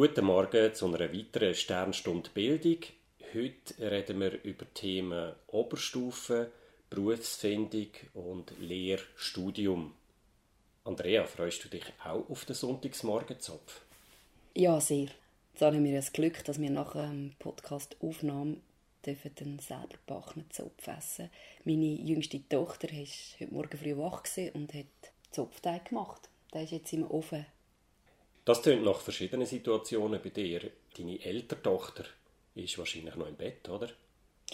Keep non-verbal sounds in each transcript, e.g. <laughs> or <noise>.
Guten Morgen zu einer weiteren Sternstunde Bildung. Heute reden wir über Themen Oberstufe, Berufsfindung und Lehrstudium. Andrea, freust du dich auch auf den Sonntagsmorgenzopf? Ja, sehr. Jetzt haben wir das Glück, dass wir nach dem Podcast Aufnahme dürfen dann selber backenen Zopf essen. Meine jüngste Tochter war heute Morgen früh wach und hat Zopfteig gemacht. Der ist jetzt im Ofen das tönt nach verschiedenen Situationen bei dir. Deine ältere Tochter ist wahrscheinlich noch im Bett, oder?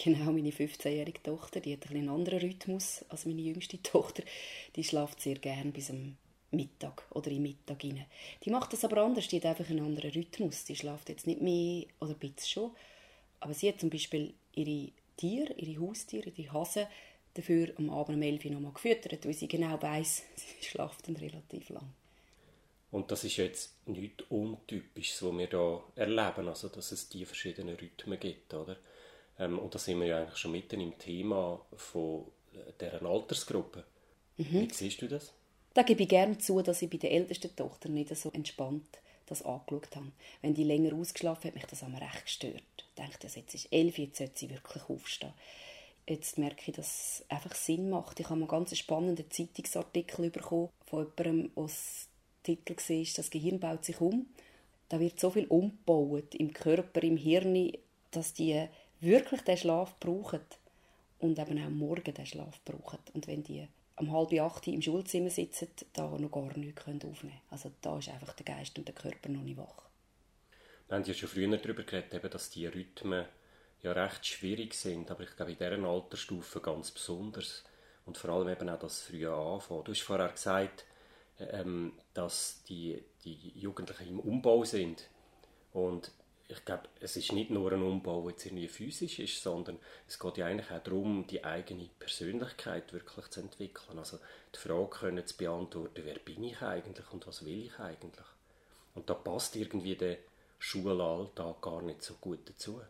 Genau, meine 15-jährige Tochter, die hat einen anderen Rhythmus als meine jüngste Tochter. Die schläft sehr gern bis am Mittag oder im Mittag rein. Die macht das aber anders, die hat einfach einen anderen Rhythmus. Die schläft jetzt nicht mehr, oder ein schon, aber sie hat zum Beispiel ihre Tiere, ihre Haustiere, die Hasen, dafür am Abend um 11 Uhr nochmal gefüttert, weil sie genau weiss, <laughs> sie schläft dann relativ lang. Und das ist jetzt nichts Untypisches, was wir hier erleben, also dass es die verschiedenen Rhythmen gibt, oder? Ähm, und da sind wir ja eigentlich schon mitten im Thema von dieser Altersgruppe. Mhm. Wie siehst du das? Da gebe ich gerne zu, dass ich bei der ältesten Tochter nicht so entspannt das angeschaut habe. Wenn die länger ausgeschlafen hat, mich das einmal recht gestört. Ich dachte, jetzt ist elf, jetzt sollte sie wirklich aufstehen. Jetzt merke ich, dass es einfach Sinn macht. Ich habe einen ganz spannenden Zeitungsartikel bekommen von jemandem aus Titel war, das Gehirn baut sich um. Da wird so viel umgebaut im Körper, im Hirn, dass die wirklich den Schlaf brauchen und eben auch morgen den Schlaf brauchen. Und wenn die um halb acht im Schulzimmer sitzen, da noch gar nichts aufnehmen können. Also da ist einfach der Geist und der Körper noch nicht wach. Wir haben ja schon früher darüber geredet, dass die Rhythmen ja recht schwierig sind, aber ich glaube in dieser Altersstufe ganz besonders. Und vor allem eben auch das frühe Anfangen. Du hast vorher gesagt, ähm, dass die, die Jugendlichen im Umbau sind. Und ich glaube, es ist nicht nur ein Umbau, jetzt physisch ist, sondern es geht ja eigentlich auch darum, die eigene Persönlichkeit wirklich zu entwickeln. Also die Frage können zu beantworten, wer bin ich eigentlich und was will ich eigentlich. Und da passt irgendwie der Schulalltag gar nicht so gut dazu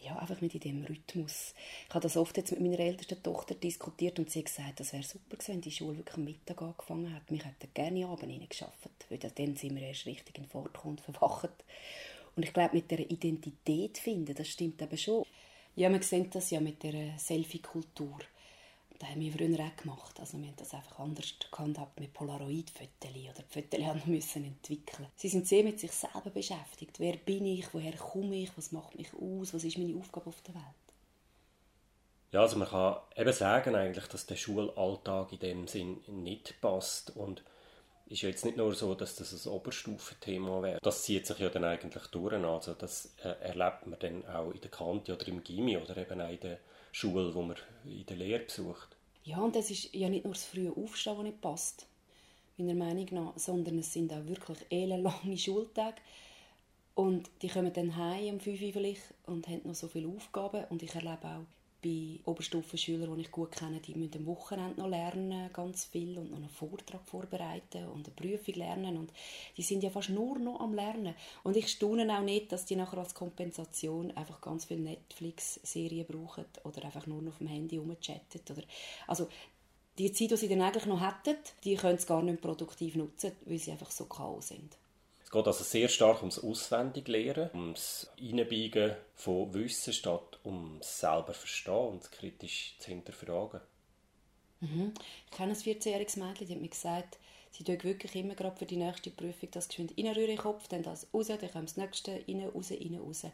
ja, einfach nicht in dem Rhythmus. Ich habe das oft jetzt mit meiner ältesten Tochter diskutiert und sie hat gesagt, das wäre super gewesen, wenn die Schule wirklich am Mittag angefangen hätte. Wir hätten gerne Abend reingeschafft, weil dann sind wir erst richtig in Fort und verwacht. Und ich glaube, mit der Identität finden, das stimmt eben schon. Ja, man sieht das ja mit der Selfie-Kultur. Das haben wir früher auch gemacht. Also wir haben das einfach anders gehandhabt mit Polaroid-Fotos oder Fotos <laughs> haben müssen entwickeln. Sie sind sehr mit sich selber beschäftigt. Wer bin ich? Woher komme ich? Was macht mich aus? Was ist meine Aufgabe auf der Welt? Ja, also man kann eben sagen eigentlich, dass der Schulalltag in dem Sinn nicht passt und ist jetzt nicht nur so, dass das ein Oberstufenthema wäre. Das zieht sich ja dann eigentlich durch. Also das äh, erlebt man dann auch in der Kante oder im Gimmi oder eben auch in der Schule, wo man in der Lehre besucht. Ja, und es ist ja nicht nur das frühe Aufstehen, das nicht passt, meiner Meinung nach, sondern es sind auch wirklich ellenlange <laughs> Schultage. Und die kommen dann heim um 5 Uhr vielleicht und haben noch so viele Aufgaben. Und ich erlebe auch bei Oberstufenschülern, die ich gut kenne, die müssen am Wochenende noch lernen, ganz viel, und noch einen Vortrag vorbereiten und eine Prüfung lernen. Und die sind ja fast nur noch am Lernen. Und ich staune auch nicht, dass die nachher als Kompensation einfach ganz viele Netflix-Serien brauchen oder einfach nur noch auf dem Handy rumchatten. Oder, also die Zeit, die sie dann eigentlich noch hätten, die können sie gar nicht produktiv nutzen, weil sie einfach so Chaos sind. Es geht also sehr stark ums Auswendiglernen, ums Einbiegen von Wissen statt ums selber verstehen und es kritisch zu hinterfragen. Mhm. Ich kenne ein 14-jähriges Mädchen, die hat mir gesagt, sie tut wirklich immer gerade für die nächste Prüfung das geschwind in den Kopf, dann das raus, dann kommt das nächste rein, raus, rein, raus.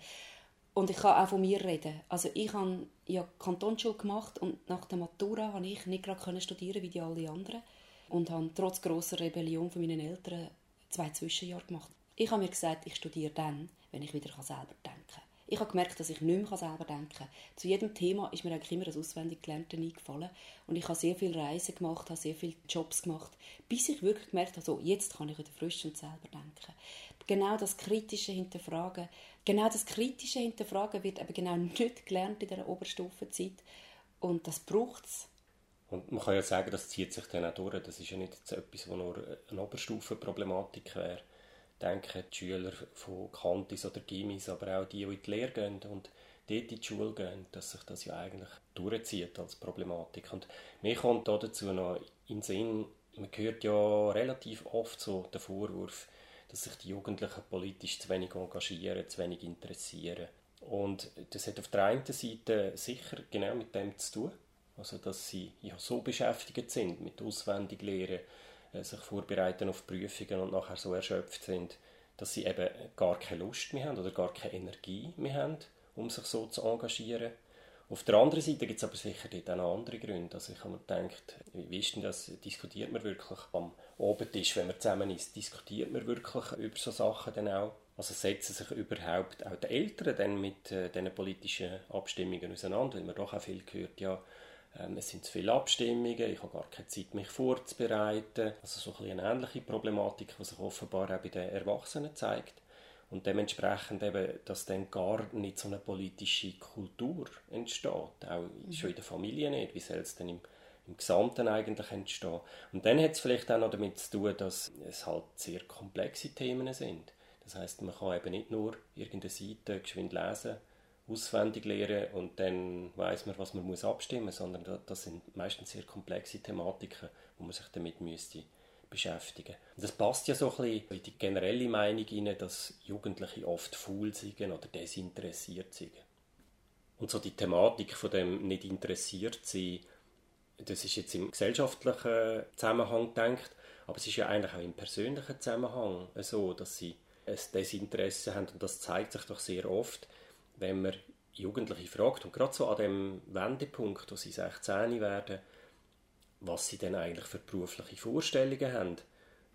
Und ich kann auch von mir reden. Also ich habe ja Kantonsschule gemacht und nach der Matura konnte ich nicht gerade studieren wie die alle anderen und habe trotz grosser Rebellion von meinen Eltern zwei Zwischenjahre gemacht. Ich habe mir gesagt, ich studiere dann, wenn ich wieder selber denken kann. Ich habe gemerkt, dass ich nicht mehr selber denken kann. Zu jedem Thema ist mir eigentlich immer das auswendig Gelernte eingefallen. Und ich habe sehr viele Reisen gemacht, habe sehr viele Jobs gemacht, bis ich wirklich gemerkt habe, so, jetzt kann ich wieder frisch und selber denken. Genau das kritische Hinterfragen, genau das kritische Hinterfragen wird eben genau <laughs> nicht gelernt in dieser Oberstufenzeit. Und das braucht es. Und man kann ja sagen, das zieht sich dann auch durch. Das ist ja nicht etwas, was nur eine Oberstufenproblematik wäre. Ich denke, die Schüler von Kantis oder Gimis, aber auch die, die in die Lehre gehen und dort in die Schule gehen, dass sich das ja eigentlich durchzieht als Problematik. Und mir kommt dazu noch in den Sinn, man hört ja relativ oft so den Vorwurf, dass sich die Jugendlichen politisch zu wenig engagieren, zu wenig interessieren. Und das hat auf der einen Seite sicher genau mit dem zu tun, also dass sie ja so beschäftigt sind mit Auswendiglehren, äh, sich vorbereiten auf Prüfungen und nachher so erschöpft sind, dass sie eben gar keine Lust mehr haben oder gar keine Energie mehr haben, um sich so zu engagieren. Auf der anderen Seite gibt es aber sicher dort auch noch andere Gründe. Also ich habe mir gedacht, wie ist denn das, diskutiert man wirklich am Abendtisch, wenn man zusammen ist, diskutiert man wirklich über so Sachen dann auch? Also setzen sich überhaupt auch die Eltern dann mit äh, diesen politischen Abstimmungen auseinander, weil man doch auch viel gehört, ja, es sind zu viele Abstimmungen, ich habe gar keine Zeit, mich vorzubereiten. Also so ein eine ähnliche Problematik, die sich offenbar auch bei den Erwachsenen zeigt. Und dementsprechend eben, dass dann gar nicht so eine politische Kultur entsteht, auch mhm. schon in der Familie nicht. Wie soll es denn im, im Gesamten eigentlich entstehen? Und dann hat es vielleicht auch noch damit zu tun, dass es halt sehr komplexe Themen sind. Das heißt, man kann eben nicht nur irgendeine Seite geschwind lesen auswendig lernen und dann weiß man, was man muss abstimmen muss, sondern das sind meistens sehr komplexe Thematiken, wo man sich damit müsste beschäftigen. Und das passt ja so ein bisschen in die generelle Meinung hinein, dass Jugendliche oft faul sind oder desinteressiert sind. Und so die Thematik von dem nicht interessiert sein, das ist jetzt im gesellschaftlichen Zusammenhang gedacht, aber es ist ja eigentlich auch im persönlichen Zusammenhang so, dass sie ein Desinteresse haben und das zeigt sich doch sehr oft, wenn man Jugendliche fragt, und gerade so an dem Wendepunkt, wo sie 16 werden, was sie denn eigentlich für berufliche Vorstellungen haben,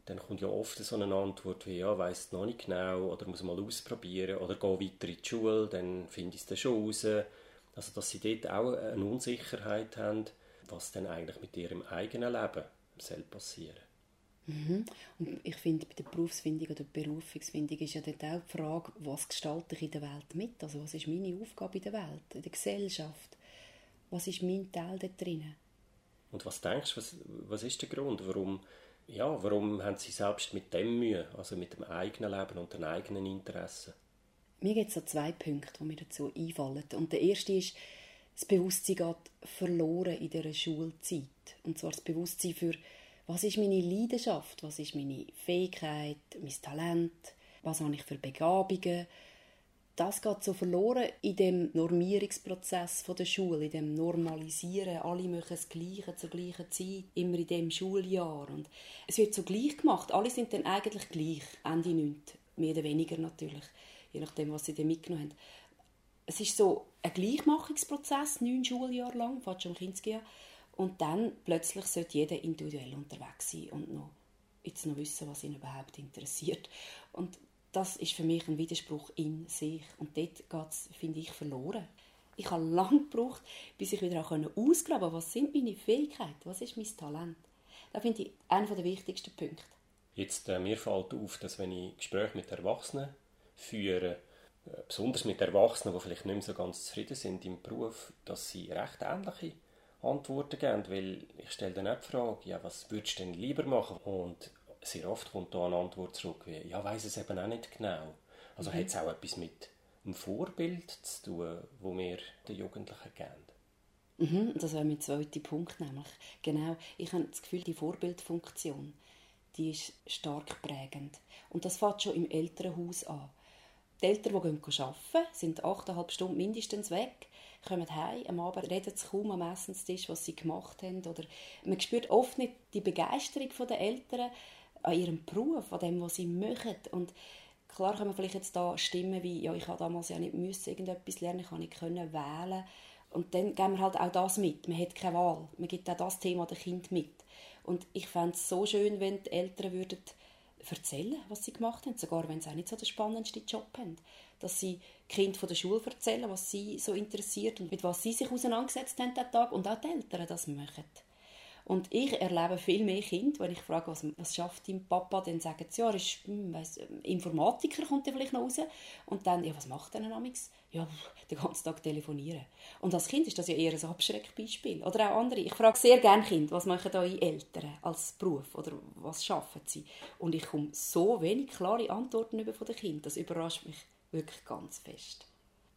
dann kommt ja oft so eine Antwort wie, ja, weiss noch nicht genau, oder muss mal ausprobieren, oder geh weiter in die Schule, dann finde ich es dann schon raus. Also, dass sie dort auch eine Unsicherheit haben, was dann eigentlich mit ihrem eigenen Leben soll passieren Mhm. Und ich finde, bei der Berufsfindung oder Berufungsfindung ist ja dort auch die Frage, was gestalte ich in der Welt mit? Also was ist meine Aufgabe in der Welt, in der Gesellschaft? Was ist mein Teil da drin? Und was denkst du, was, was ist der Grund, warum, ja, warum haben sie selbst mit dem Mühe, also mit dem eigenen Leben und den eigenen Interessen? Mir gibt es so zwei Punkte, die mir dazu einfallen. Und der erste ist, das Bewusstsein geht verloren in dieser Schulzeit. Und zwar das Bewusstsein für was ist meine Leidenschaft, was ist meine Fähigkeit, mein Talent, was habe ich für Begabungen. Das geht so verloren in dem Normierungsprozess der Schule, in dem Normalisieren. Alle machen das Gleiche zur gleichen Zeit, immer in dem Schuljahr. Und es wird so gleich gemacht. Alle sind dann eigentlich gleich, Ende 9. Mehr oder weniger natürlich, je nachdem, was sie dann mitgenommen haben. Es ist so ein Gleichmachungsprozess, neun Schuljahre lang, fast schon Kindsjahr. Und dann plötzlich sollte jeder individuell unterwegs sein und noch, jetzt noch wissen, was ihn überhaupt interessiert. Und das ist für mich ein Widerspruch in sich. Und dort geht es, finde ich, verloren. Ich habe lange gebraucht, bis ich wieder auch ausgraben konnte, was sind meine Fähigkeiten, was ist mein Talent. Das finde ich einer der wichtigsten Punkte. Jetzt, äh, mir fällt auf, dass wenn ich Gespräche mit Erwachsenen führe, äh, besonders mit Erwachsenen, die vielleicht nicht mehr so ganz zufrieden sind im Beruf, dass sie recht ähnliche Antworten geben, weil ich stelle dann auch die Frage, ja, was würdest du denn lieber machen? Und sehr oft kommt da eine Antwort zurück wie, ja, weiß es eben auch nicht genau. Also mhm. hat es auch etwas mit einem Vorbild zu tun, wo wir den Jugendlichen geben. Mhm, das wäre mein zweiter Punkt, nämlich genau, ich habe das Gefühl, die Vorbildfunktion, die ist stark prägend. Und das fängt schon im Elternhaus an. Die Eltern, die arbeiten, sind achteinhalb Stunden mindestens weg kommen heim, am Abend reden sie kaum am Essenstisch, was sie gemacht haben. Oder man spürt oft nicht die Begeisterung der Eltern an ihrem Beruf, an dem, was sie machen. Und klar kann man vielleicht jetzt da Stimmen wie, ja, ich habe damals ja nicht müssen irgendetwas lernen, ich habe nicht können wählen. Und dann geben wir halt auch das mit. Man hat keine Wahl. Man gibt auch das Thema dem Kind mit. Und ich fände es so schön, wenn die Eltern würden erzählen, was sie gemacht haben, sogar wenn sie auch nicht so den spannendsten Job haben dass sie Kind von der Schule erzählen, was sie so interessiert und mit was sie sich auseinandergesetzt haben Tag und auch die Eltern das machen. Und ich erlebe viel mehr Kinder, wenn ich frage, was, was schafft dein Papa, dann sagen sie, ja, er ist hm, weiss, Informatiker, kommt er vielleicht noch raus. Und dann, ja, was macht er denn amigs? Ja, den ganzen Tag telefonieren. Und als Kind ist das ja eher ein Abschreckbeispiel. Oder auch andere. Ich frage sehr gerne Kinder, was machen eure Eltern als Beruf oder was schaffen sie? Und ich komme so wenig klare Antworten über von den Kindern. Das überrascht mich wirklich ganz fest.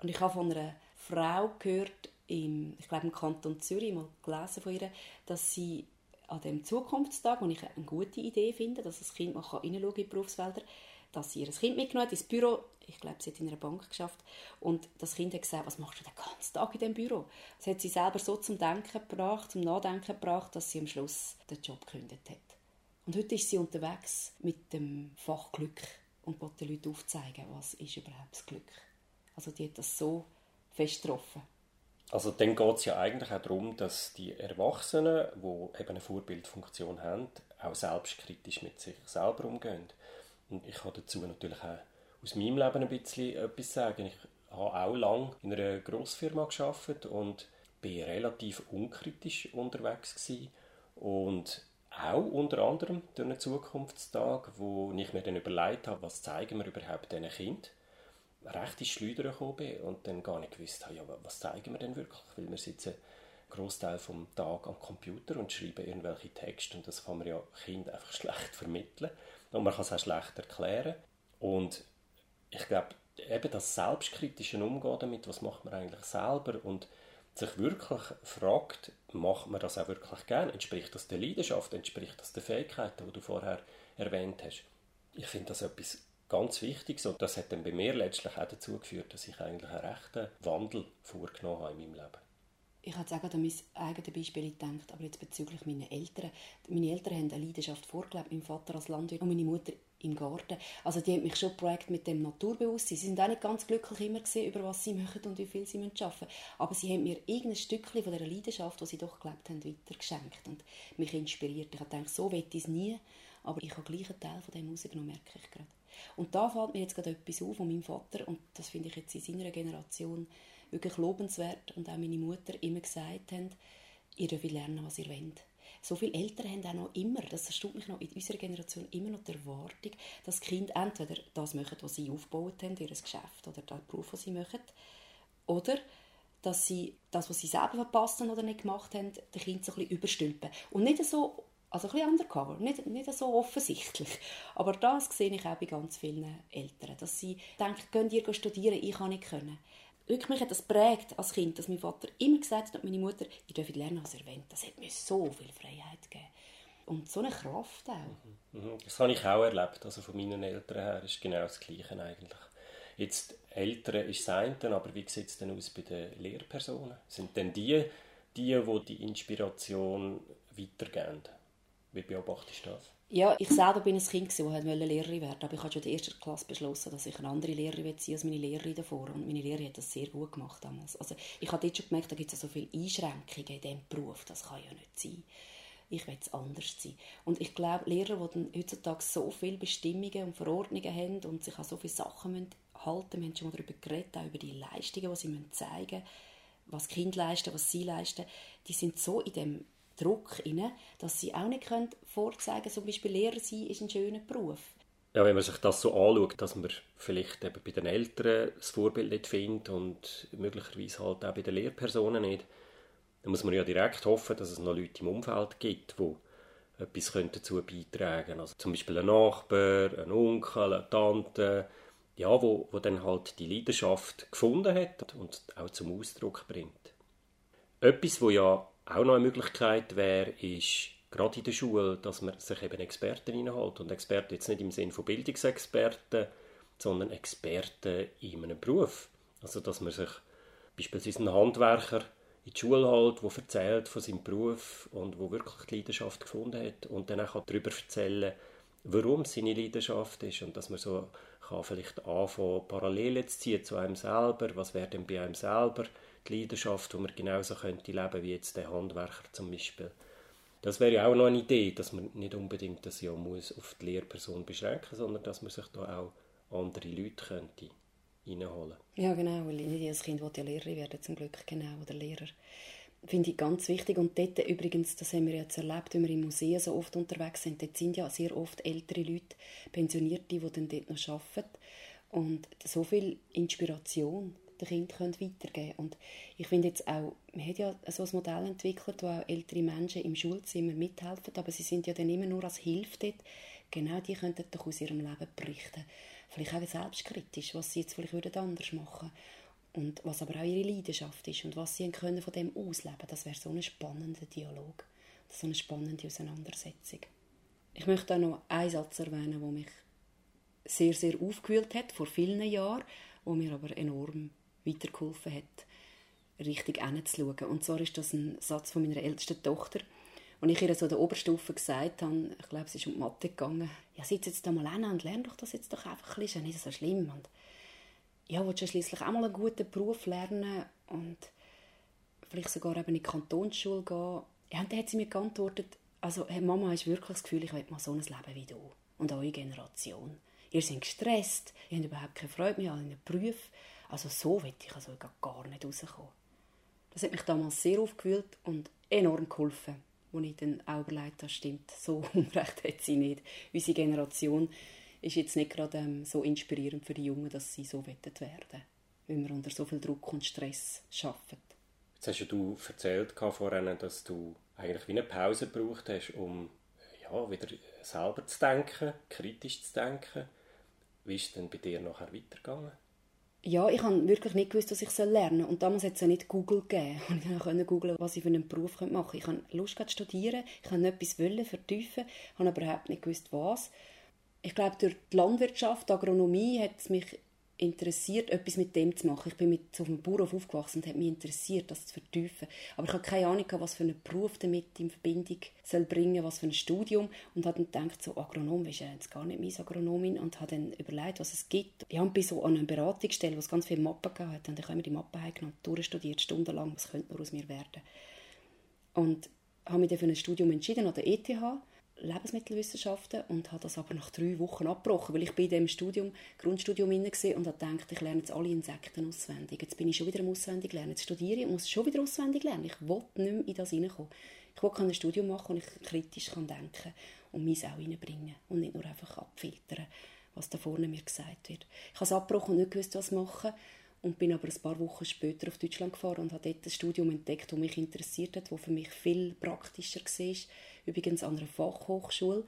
Und ich habe von einer Frau gehört, im, ich glaube im Kanton Zürich, mal gelesen von ihr, dass sie an dem Zukunftstag, wo ich eine gute Idee finde, dass das Kind mal in die Berufsfelder dass sie ihr Kind mitgenommen hat ins Büro. Ich glaube, sie hat in einer Bank geschafft. Und das Kind hat gesagt, was machst du den ganzen Tag in diesem Büro? Das hat sie selber so zum Denken gebracht, zum Nachdenken gebracht, dass sie am Schluss den Job gekündigt hat. Und heute ist sie unterwegs mit dem Fach Glück und will den Leuten aufzeigen, was ist überhaupt das Glück. Also die hat das so fest getroffen. Also dann geht es ja eigentlich auch darum, dass die Erwachsenen, die eben eine Vorbildfunktion haben, auch selbstkritisch mit sich selber umgehen. Und ich kann dazu natürlich auch aus meinem Leben ein bisschen etwas sagen. Ich habe auch lange in einer Grossfirma geschafft und bin relativ unkritisch unterwegs gewesen. und auch unter anderem durch einen Zukunftstag, wo ich mir dann überlegt habe, was zeigen wir überhaupt diesen Kind, recht ins Schleudern gekommen bin und dann gar nicht gewusst habe, ja, was zeigen wir denn wirklich, weil wir sitzen einen Großteil vom Tag am Computer und schreiben irgendwelche Texte und das kann man ja Kind einfach <laughs> schlecht vermitteln und man kann es auch schlecht erklären und ich glaube, eben das selbstkritische Umgehen damit, was macht man eigentlich selber und sich wirklich fragt, macht man das auch wirklich gern? Entspricht das der Leidenschaft? Entspricht das den Fähigkeiten, die du vorher erwähnt hast? Ich finde das etwas ganz Wichtiges und das hat dann bei mir letztlich auch dazu geführt, dass ich eigentlich einen rechten Wandel vorgenommen habe in meinem Leben. Ich habe jetzt auch an mein eigenes Beispiel gedacht, aber jetzt bezüglich meiner Eltern. Meine Eltern haben eine Leidenschaft vorgelebt, mein Vater als Landwirt und meine Mutter im Garten. Also die haben mich schon geprägt mit dem Naturbewusstsein. Sie sind auch nicht ganz glücklich immer gesehen über was sie machen und wie viel sie arbeiten müssen. Aber sie haben mir irgendein Stückchen von dieser Leidenschaft, die sie doch gelebt haben, weitergeschenkt und mich inspiriert. Ich habe gedacht, so will ich es nie, aber ich habe gleich einen Teil von dem rausgenommen, merke ich gerade. Und da fällt mir jetzt gerade etwas auf von meinem Vater und das finde ich jetzt in seiner Generation wirklich lobenswert und auch meine Mutter immer gesagt haben, ihr dürft lernen, was ihr wollt so viele Eltern haben auch noch immer, das erstaunt mich noch, in unserer Generation immer noch die Erwartung, dass die Kinder entweder das machen, was sie aufgebaut haben, ihr Geschäft oder den Beruf, was sie machen, oder dass sie das, was sie selber verpasst haben oder nicht gemacht haben, den Kind so ein bisschen überstülpen. Und nicht so, also ein bisschen undercover, nicht, nicht so offensichtlich. Aber das sehe ich auch bei ganz vielen Eltern, dass sie denken, könnt ihr studieren, ich kann nicht können wirklich mich hat das prägt als Kind, dass mein Vater immer gesagt hat und meine Mutter, ich dürfe lernen, was er will. Das hat mir so viel Freiheit gegeben. Und so eine Kraft auch. Mhm. Mhm. Das habe ich auch erlebt. Also von meinen Eltern her ist genau das Gleiche eigentlich. Jetzt Eltern ist das eine, aber wie sieht es denn aus bei den Lehrpersonen? Sind denn die, die, die die Inspiration weitergeben? Wie beobachtest du das? Ja, ich selber bin ein Kind, das Lehrerin werden aber ich habe schon in der ersten Klasse beschlossen, dass ich eine andere Lehrerin sein als meine Lehrerin davor. Und meine Lehrerin hat das sehr gut gemacht damals. Also ich habe dort schon gemerkt, da gibt es so viele Einschränkungen in diesem Beruf. Das kann ja nicht sein. Ich will es anders sein. Und ich glaube, Lehrer, die heutzutage so viele Bestimmungen und Verordnungen haben und sich an so viele Sachen müssen halten müssen, wir haben schon mal darüber geredet, auch über die Leistungen, die sie zeigen müssen, was Kinder leisten, was sie leisten, die sind so in dem Druck inne, dass sie auch nicht können vorzeigen können, zum Beispiel Lehrer sein ist ein schöner Beruf. Ja, wenn man sich das so anschaut, dass man vielleicht eben bei den Eltern das Vorbild nicht findet und möglicherweise halt auch bei den Lehrpersonen nicht, dann muss man ja direkt hoffen, dass es noch Leute im Umfeld gibt, die etwas dazu beitragen können. Also zum Beispiel ein Nachbar, ein Onkel, eine Tante, ja, wo, wo dann halt die Leidenschaft gefunden hat und auch zum Ausdruck bringt. Etwas, wo ja auch noch eine Möglichkeit wäre, ist gerade in der Schule, dass man sich eben Experten reinholt. Und Experten jetzt nicht im Sinne von Bildungsexperten, sondern Experten in einem Beruf. Also dass man sich beispielsweise einen Handwerker in die Schule holt, der erzählt von seinem Beruf und wo wirklich die Leidenschaft gefunden hat und dann auch darüber erzählen warum seine Leidenschaft ist und dass man so kann vielleicht anfangen, Parallelen zu ziehen zu einem selber, was wäre denn bei einem selber die Leidenschaft, die man genauso könnte leben wie jetzt der Handwerker zum Beispiel. Das wäre ja auch noch eine Idee, dass man nicht unbedingt das ja muss auf die Lehrperson beschränken, sondern dass man sich da auch andere Leute könnte reinholen. Ja, genau, weil nicht jedes Kind will ja Lehrerin werden, zum Glück, genau, oder Lehrer. Finde ich ganz wichtig. Und dort übrigens, das haben wir jetzt erlebt, wenn wir im Museum so oft unterwegs sind, dort sind ja sehr oft ältere Leute, Pensionierte, die dann dort noch arbeiten. Und so viel Inspiration den Kindern weitergeben können. Und ich finde jetzt auch, man hat ja so ein Modell entwickelt, wo auch ältere Menschen im Schulzimmer mithelfen, aber sie sind ja dann immer nur als Hilfe dort. Genau die könnten doch aus ihrem Leben berichten. Vielleicht auch selbstkritisch, was sie jetzt vielleicht anders machen würden. Und was aber auch ihre Leidenschaft ist und was sie können von dem ausleben Das wäre so ein spannender Dialog. So eine spannende Auseinandersetzung. Ich möchte auch noch einen Satz erwähnen, der mich sehr, sehr aufgewühlt hat, vor vielen Jahren, wo mir aber enorm weitergeholfen hat, richtig hinzuschauen. Und zwar ist das ein Satz von meiner ältesten Tochter, und ich ihr so in der Oberstufe gesagt habe, ich glaube, es ist um die Mathe gegangen, ja, sitz jetzt da mal hin und lern doch das jetzt doch einfach ein bisschen, ist nicht so schlimm. Und ja, willst du schliesslich auch mal einen guten Beruf lernen und vielleicht sogar eben in die Kantonsschule gehen? Ja, und dann hat sie mir geantwortet, also hey, Mama, hast wirklich das Gefühl, ich will mal so ein Leben wie du und eure Generation. Ihr seid gestresst, ihr habt überhaupt keine Freude mehr an den Berufen. Also so will ich also gar nicht rauskommen. Das hat mich damals sehr aufgewühlt und enorm geholfen wo ich dann auch überlegt habe, stimmt, so <laughs> unrecht hat sie nicht. Unsere Generation ist jetzt nicht gerade ähm, so inspirierend für die Jungen, dass sie so werden werden, weil wir unter so viel Druck und Stress arbeiten. Jetzt hast du erzählt vorhin, dass du eigentlich wie eine Pause gebraucht hast, um ja, wieder selber zu denken, kritisch zu denken. Wie ist es denn bei dir nachher weitergegangen? Ja, ich habe wirklich nicht gewusst, was ich lernen soll. Und damals hat es ja nicht Google gegeben. <laughs> Und ich konnte googeln, was ich für einen Beruf machen könnte. Ich hatte Lust zu studieren, ich wollte etwas vertiefen, habe aber überhaupt nicht gewusst, was. Ich glaube, durch die Landwirtschaft, die Agronomie, hat es mich interessiert, etwas mit dem zu machen. Ich bin mit so einem Bauernhof aufgewachsen und hat mich interessiert, das zu vertiefen. Aber ich hatte keine Ahnung, was für einen Beruf damit in Verbindung soll bringen, was für ein Studium. Und habe dann gedacht, so Agronom ist ja jetzt gar nicht meine Agronomin und habe dann überlegt, was es gibt. Ich bin so an einer Beratungsstelle, wo es ganz viele Mappen gab, und ich habe mir die Mappen heimgenommen, durchstudiert, stundenlang, was könnte nur aus mir werden. Und habe mich dann für ein Studium entschieden an der ETH Lebensmittelwissenschaften und habe das aber nach drei Wochen abgebrochen, weil ich bei dem Studium, Grundstudium inne und habe gedacht, ich lerne jetzt alle Insekten auswendig. Jetzt bin ich schon wieder auswendig lernen. Jetzt studiere ich und muss schon wieder auswendig lernen. Ich will nicht mehr in das hineinkommen. Ich will ein Studium machen, wo ich kritisch kann denken und mich auch reinbringen und nicht nur einfach abfiltern, was da vorne mir gesagt wird. Ich habe es abgebrochen und nicht gewusst, was machen und bin aber ein paar Wochen später auf Deutschland gefahren und habe dort ein Studium entdeckt, das mich interessiert hat, das für mich viel praktischer war übrigens an einer Fachhochschule.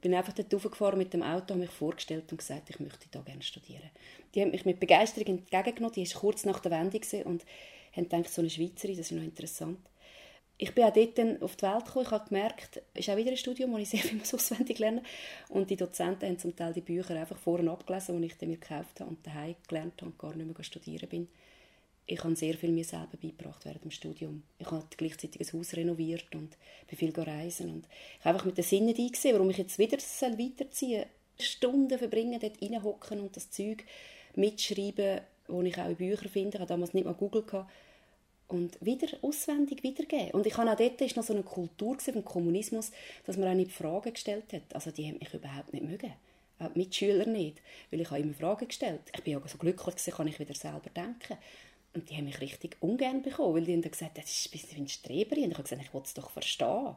Bin einfach dort raufgefahren mit dem Auto, habe mich vorgestellt und gesagt, ich möchte da gerne studieren. Die haben mich mit Begeisterung entgegengenommen, die war kurz nach der Wende und haben gedacht, so eine Schweizerin, das ist noch interessant. Ich bin auch dort auf die Welt gekommen, ich habe gemerkt, es ist auch wieder ein Studium, wo ich sehr viel <laughs> auswendig lerne und die Dozenten haben zum Teil die Bücher einfach vorne abgelesen, die ich mir gekauft habe und daheim gelernt habe und gar nicht mehr studieren bin ich habe sehr viel mir selber beigebracht während dem Studium. Ich habe gleichzeitig ein Haus renoviert und bin viel reisen und ich habe einfach mit den Sinnen eingesehen, warum ich jetzt wieder weiterziehen soll. Stunden verbringen, dort reinhocken und das Zeug mitschreiben, wo ich auch in Büchern finde. Ich hatte damals nicht mal Google. Und wieder auswendig wiedergeben. Und ich habe auch dort ist noch so eine Kultur vom Kommunismus, dass man auch nicht Fragen gestellt hat. Also die haben mich überhaupt nicht mögen. Auch die Mitschüler nicht. Weil ich habe immer Fragen gestellt. Ich bin ja so glücklich kann ich wieder selber denken. Und die haben mich richtig ungern bekommen, weil die haben gesagt, das ist ein bisschen wie ein Streberin. Und ich habe gesagt, ich will es doch verstehen.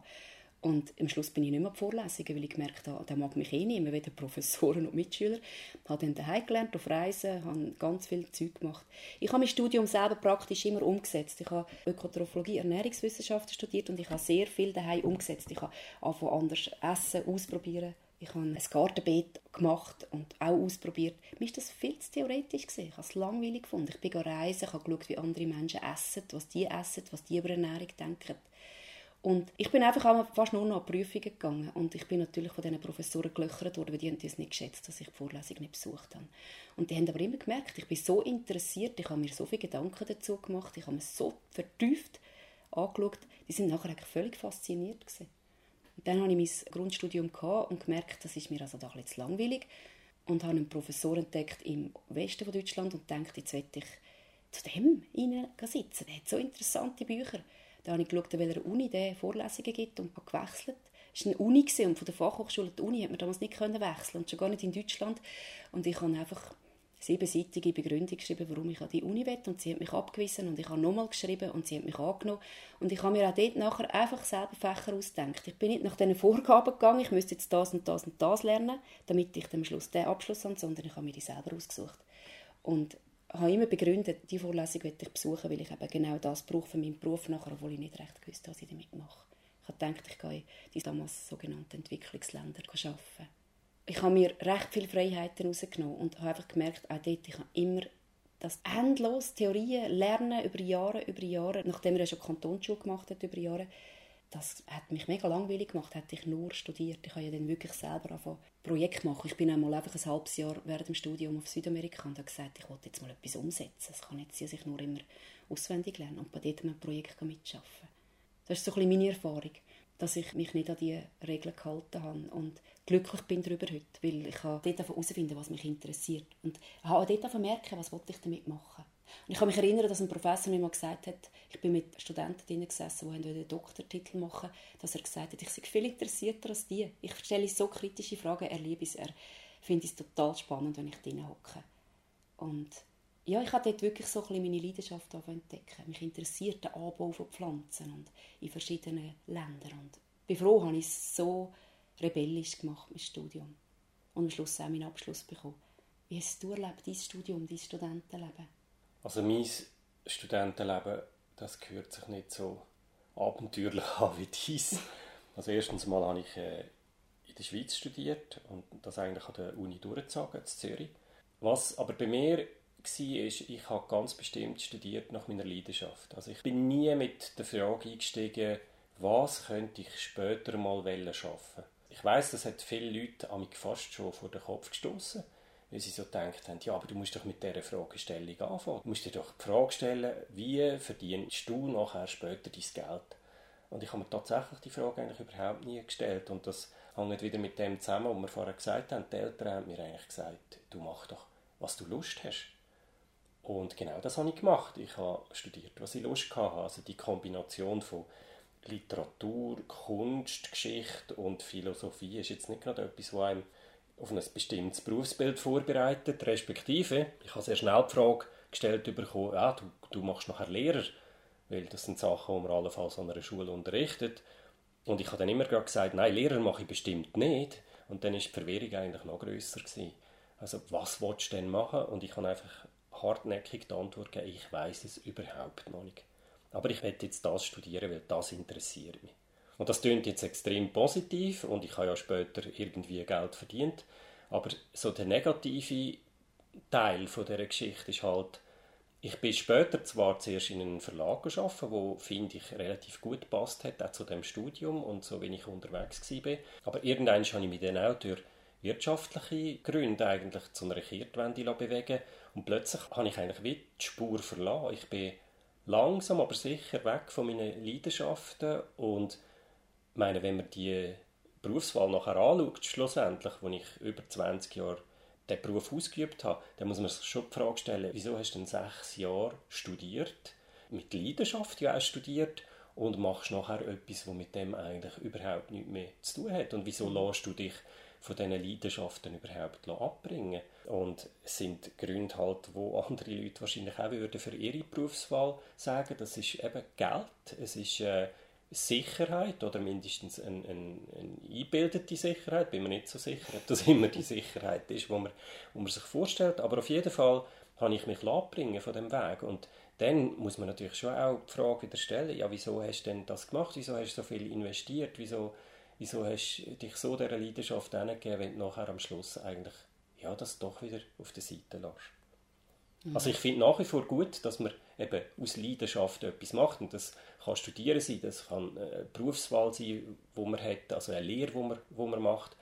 Und am Schluss bin ich nicht mehr Vorlesungen, weil ich gemerkt habe, der mag mich eh nicht mehr, weder Professoren und Mitschüler. Ich habe dann daheim gelernt, auf Reisen, habe ganz viel Zeug gemacht. Ich habe mein Studium selber praktisch immer umgesetzt. Ich habe Ökotrophologie, Ernährungswissenschaften studiert und ich habe sehr viel daheim umgesetzt. Ich habe angefangen anders essen, ausprobieren, ich habe ein Gartenbeet gemacht und auch ausprobiert. Mir war das viel zu theoretisch. Gewesen. Ich habe es langweilig gefunden. Ich bin reisen, ich habe geschaut, wie andere Menschen essen, was die essen, was die über Ernährung denken. Und ich bin einfach fast nur noch an Prüfungen gegangen. Und ich bin natürlich von diesen Professoren gelöchert worden, weil die haben das nicht geschätzt, dass ich die Vorlesung nicht besucht habe. Und die haben aber immer gemerkt, ich bin so interessiert, ich habe mir so viele Gedanken dazu gemacht, ich habe mir so vertieft angeschaut, die sind nachher eigentlich völlig fasziniert gewesen. Dann hatte ich mein Grundstudium und gemerkt, das ist mir also doch ein langweilig. Und habe einen Professor entdeckt im Westen von Deutschland und dachte, jetzt will ich zu dem sitzen. Der hat so interessante Bücher. Da habe ich geschaut, an welcher Uni der Vorlesungen gibt und habe gewechselt. Es war eine Uni und von der Fachhochschule die Uni hat man damals nicht wechseln und schon gar nicht in Deutschland. Und ich habe einfach siebenseitige Begründung geschrieben, warum ich an die Uni will und sie hat mich abgewiesen und ich habe nochmal geschrieben und sie hat mich angenommen und ich habe mir auch dort nachher einfach selber Fächer ausgedacht. Ich bin nicht nach diesen Vorgaben gegangen, ich müsste jetzt das und das und das lernen, damit ich am Schluss den Abschluss habe, sondern ich habe mir die selber ausgesucht. Und habe immer begründet, die Vorlesung möchte ich besuchen, weil ich eben genau das brauche für meinen Beruf nachher, obwohl ich nicht recht gewusst was ich damit mache. Ich habe gedacht, ich gehe in die damals sogenannten Entwicklungsländer arbeiten ich habe mir recht viele Freiheiten rausgenommen und habe einfach gemerkt, auch dort, ich habe immer das endlos Theorien lernen über Jahre, über Jahre, nachdem er schon Kantonsschule gemacht hat über Jahre, das hat mich mega langweilig gemacht, hätte ich nur studiert. Ich habe ja dann wirklich selber ein Projekt machen. Ich bin einmal einfach ein halbes Jahr während dem Studium auf Südamerika und habe gesagt, ich wollte jetzt mal etwas umsetzen. Es kann nicht sein, dass ich nur immer auswendig lerne und bei dort ein Projekt mitarbeiten Das ist so ein bisschen meine Erfahrung, dass ich mich nicht an diese Regeln gehalten habe und glücklich bin darüber heute, weil ich dort herausfinden, was mich interessiert und habe dort merken, was ich damit machen und ich kann mich erinnern, dass ein Professor mir mal gesagt hat, ich bin mit Studenten gesessen, die einen Doktortitel machen dass er gesagt hat, ich sei viel interessierter als die. Ich stelle so kritische Fragen, er liebe es, er finde es total spannend, wenn ich drin hocke. Und ja, ich habe dort wirklich so ein meine Leidenschaft entdecken. Mich interessiert der Anbau von Pflanzen und in verschiedenen Ländern. Und ich bin froh, habe ich es so rebellisch gemacht, mein Studium. Und am Schluss auch meinen Abschluss bekommen. Wie hast du erlebt, dein Studium, dein Studentenleben? Also mein Studentenleben, das gehört sich nicht so abenteuerlich <laughs> an wie dies. Also erstens mal habe ich äh, in der Schweiz studiert und das eigentlich an der Uni durchgezogen, in Zürich. Was aber bei mir war, ist, ich habe ganz bestimmt studiert nach meiner Leidenschaft. Also ich bin nie mit der Frage eingestiegen, was könnte ich später mal schaffen. Ich weiß, das hat viele Leute an mich fast schon vor den Kopf gestoßen weil sie so gedacht haben, ja, aber du musst doch mit dieser Fragestellung anfangen. Du musst dir doch die Frage stellen, wie verdienst du nachher später dein Geld? Und ich habe mir tatsächlich die Frage eigentlich überhaupt nie gestellt. Und das hängt wieder mit dem zusammen, was wir vorher gesagt haben. Die Eltern haben mir eigentlich gesagt, du mach doch, was du Lust hast. Und genau das habe ich gemacht. Ich habe studiert, was ich Lust hatte. Also die Kombination von Literatur, Kunst, Geschichte und Philosophie ist jetzt nicht gerade etwas, was einem auf ein bestimmtes Berufsbild vorbereitet, respektive, ich habe sehr schnell die Frage gestellt bekommen, ja, du, du machst nachher Lehrer, weil das sind Sachen, die man allenfalls an einer Schule unterrichtet. Und ich habe dann immer gesagt, nein, Lehrer mache ich bestimmt nicht. Und dann ist die Verwirrung eigentlich noch grösser gewesen. Also, was willst du denn machen? Und ich habe einfach hartnäckig die Antwort gegeben, ich weiß es überhaupt noch nicht. Aber ich werde jetzt das studieren, weil das interessiert mich. Und das klingt jetzt extrem positiv und ich habe ja später irgendwie Geld verdient. Aber so der negative Teil von dieser Geschichte ist halt, ich bin später zwar zuerst in einem Verlag geschaffen, wo finde ich relativ gut passt hat, auch zu dem Studium und so, wenn ich unterwegs war. Aber irgendwann habe ich mich dann auch durch wirtschaftliche Gründe eigentlich zu einer Kehrtwende bewegen und plötzlich habe ich eigentlich wie die Spur verlassen. Ich bin langsam, aber sicher weg von meinen Leidenschaften und meine, wenn man die Berufswahl nachher anschaut, schlussendlich, wo ich über 20 Jahre den Beruf ausgeübt habe, dann muss man sich schon die Frage stellen, wieso hast du denn sechs Jahre studiert, mit Leidenschaft ja auch studiert und machst nachher etwas, was mit dem eigentlich überhaupt nichts mehr zu tun hat und wieso mhm. lässt du dich von diesen Leidenschaften überhaupt abbringen. Und es sind Gründe halt, wo <laughs> andere Leute wahrscheinlich auch würden für ihre Berufswahl sagen, das ist eben Geld, es ist äh, Sicherheit oder mindestens eine, eine, eine eingebildete Sicherheit, bin mir nicht so sicher, ob das <laughs> immer die Sicherheit ist, wo man, wo man sich vorstellt, aber auf jeden Fall habe ich mich abbringen von dem Weg. Und dann muss man natürlich schon auch die Frage wieder stellen, ja, wieso hast du denn das gemacht, wieso hast du so viel investiert, wieso, wieso hast du dich so dieser Leidenschaft hingegeben, wenn du nachher am Schluss eigentlich ja, das doch wieder auf der Seite lässt. Mhm. Also ich finde nach wie vor gut, dass man eben aus Leidenschaft etwas macht und das kann Studieren sein, das kann eine Berufswahl sein, wo man hat, also eine Lehre, wo man, wo man macht.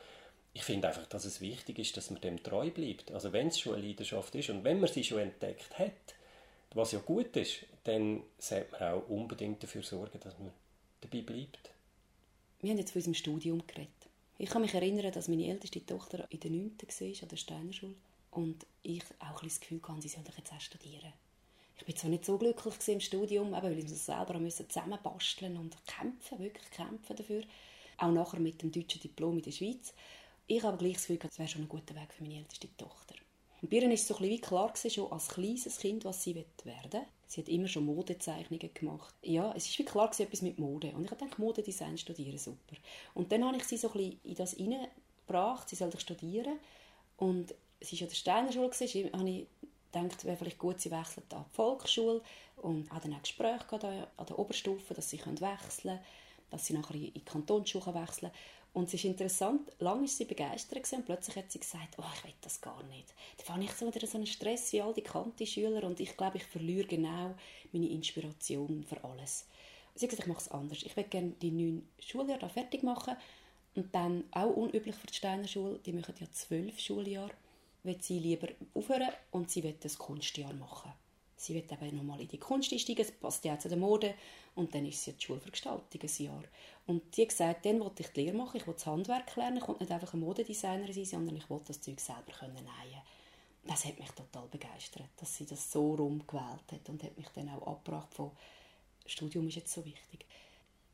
Ich finde einfach, dass es wichtig ist, dass man dem treu bleibt. Also wenn es schon eine Leidenschaft ist und wenn man sie schon entdeckt hat, was ja gut ist, dann sollte man auch unbedingt dafür sorgen, dass man dabei bleibt. Wir haben jetzt von unserem Studium geredet. Ich kann mich erinnern, dass meine älteste Tochter in der 9. war, an der Steiner Schule. Und ich auch ein das Gefühl hatte, sie soll doch jetzt auch studieren. Ich war zwar nicht so glücklich im Studium, weil ich selber zusammen basteln und kämpfen, wirklich kämpfen dafür. Auch nachher mit dem deutschen Diplom in der Schweiz. Ich habe gleich das Gefühl, das wäre schon ein guter Weg für meine älteste Tochter. Und bei ihr war es so ein bisschen klar, schon als kleines Kind, was sie werden will. Sie hat immer schon Modezeichnungen gemacht. Ja, es war wie klar, etwas mit Mode. Und ich dachte, Modedesign studieren, super. Und dann habe ich sie so ein bisschen in das hineingebracht, sie sollte studieren. Und sie war an der Steiner Schule, habe ich gedacht, es wäre vielleicht gut, sie wechselt an die Volksschule und hat dann auch Gespräche an der Oberstufe, dass sie wechseln können, dass sie nachher in die Kantonsschule wechseln können. Und es ist interessant, lange war sie begeistert und plötzlich hat sie gesagt, oh, ich will das gar nicht. Da fand ich so wieder so einen Stress wie all die Kante-Schüler und ich glaube, ich verliere genau meine Inspiration für alles. sie hat gesagt, ich mache es anders. Ich würde gerne die neun Schuljahre fertig machen und dann, auch unüblich für die Steiner Schule, die machen ja zwölf Schuljahre, wird sie lieber aufhören und sie wird das Kunstjahr machen. Sie wird eben nochmal in die Kunst einsteigen, das passt ja auch zu der Mode und dann ist sie die Schule ein Jahr. Und die hat gesagt, dann wollte ich die Lehre machen, ich will das Handwerk lernen, ich wollte nicht einfach ein Modedesigner sein, sondern ich wollte das Zeug selber können nähen. Das hat mich total begeistert, dass sie das so rumgewählt hat und hat mich dann auch abgebracht von Studium ist jetzt so wichtig.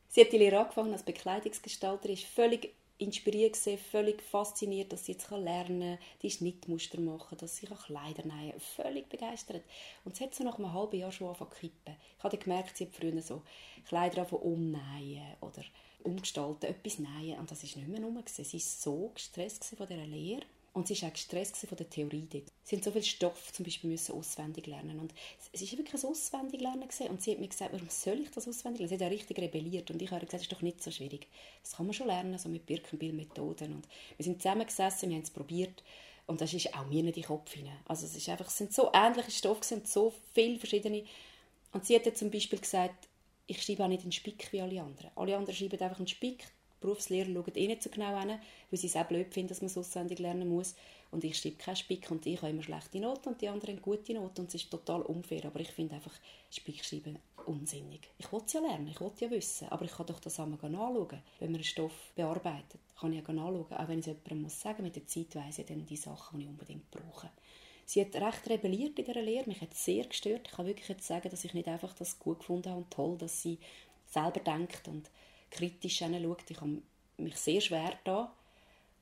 Sie hat die Lehre angefangen als Bekleidungsgestalterin, ist völlig inspiriert gewesen, völlig fasziniert, dass sie jetzt lernen kann, die Schnittmuster machen, dass sie Kleider nähen kann. Völlig begeistert. Und sie hat so nach einem halben Jahr schon angefangen zu kippen. Ich habe gemerkt, sie hat früher so Kleider umnähen oder umgestalten, etwas nähen. Und das war nicht mehr rum. Sie war so gestresst von dieser Lehre. Und sie war auch gestresst von der Theorie dort. Sie mussten so viel Stoff zum Beispiel müssen auswendig lernen. Und es war wirklich ein Auswendiglernen. Gewesen. Und sie hat mir gesagt, warum soll ich das auswendig lernen? Sie hat ja richtig rebelliert. Und ich habe gesagt, das ist doch nicht so schwierig. Das kann man schon lernen, so mit Birkenbill-Methoden. Und wir sind zusammengesessen, wir haben es probiert. Und das ist auch mir nicht in den Kopf hinein. Also es, ist einfach, es sind so ähnliche Stoffe, und so viele verschiedene. Und sie hat zum Beispiel gesagt, ich schreibe auch nicht einen Spick wie alle anderen. Alle anderen schreiben einfach einen Spick, Berufslehrer schauen eh nicht so genau hin, weil sie es auch blöd finden, dass man es auswendig lernen muss. Und ich schreibe keinen Spick und ich habe immer schlechte Noten und die anderen gute Noten und es ist total unfair. Aber ich finde einfach Spick schreiben unsinnig. Ich will es ja lernen, ich will ja wissen, aber ich kann doch das einmal anschauen. Wenn man einen Stoff bearbeitet, kann ich ja anschauen. Auch wenn ich es jemandem muss sagen, mit der Zeit weiss ich dann die Sachen, die ich unbedingt brauche. Sie hat recht rebelliert in dieser Lehre, mich hat sehr gestört. Ich kann wirklich jetzt sagen, dass ich nicht einfach das gut gefunden habe und toll, dass sie selber denkt und kritisch hinschaut. Ich habe mich sehr schwer da.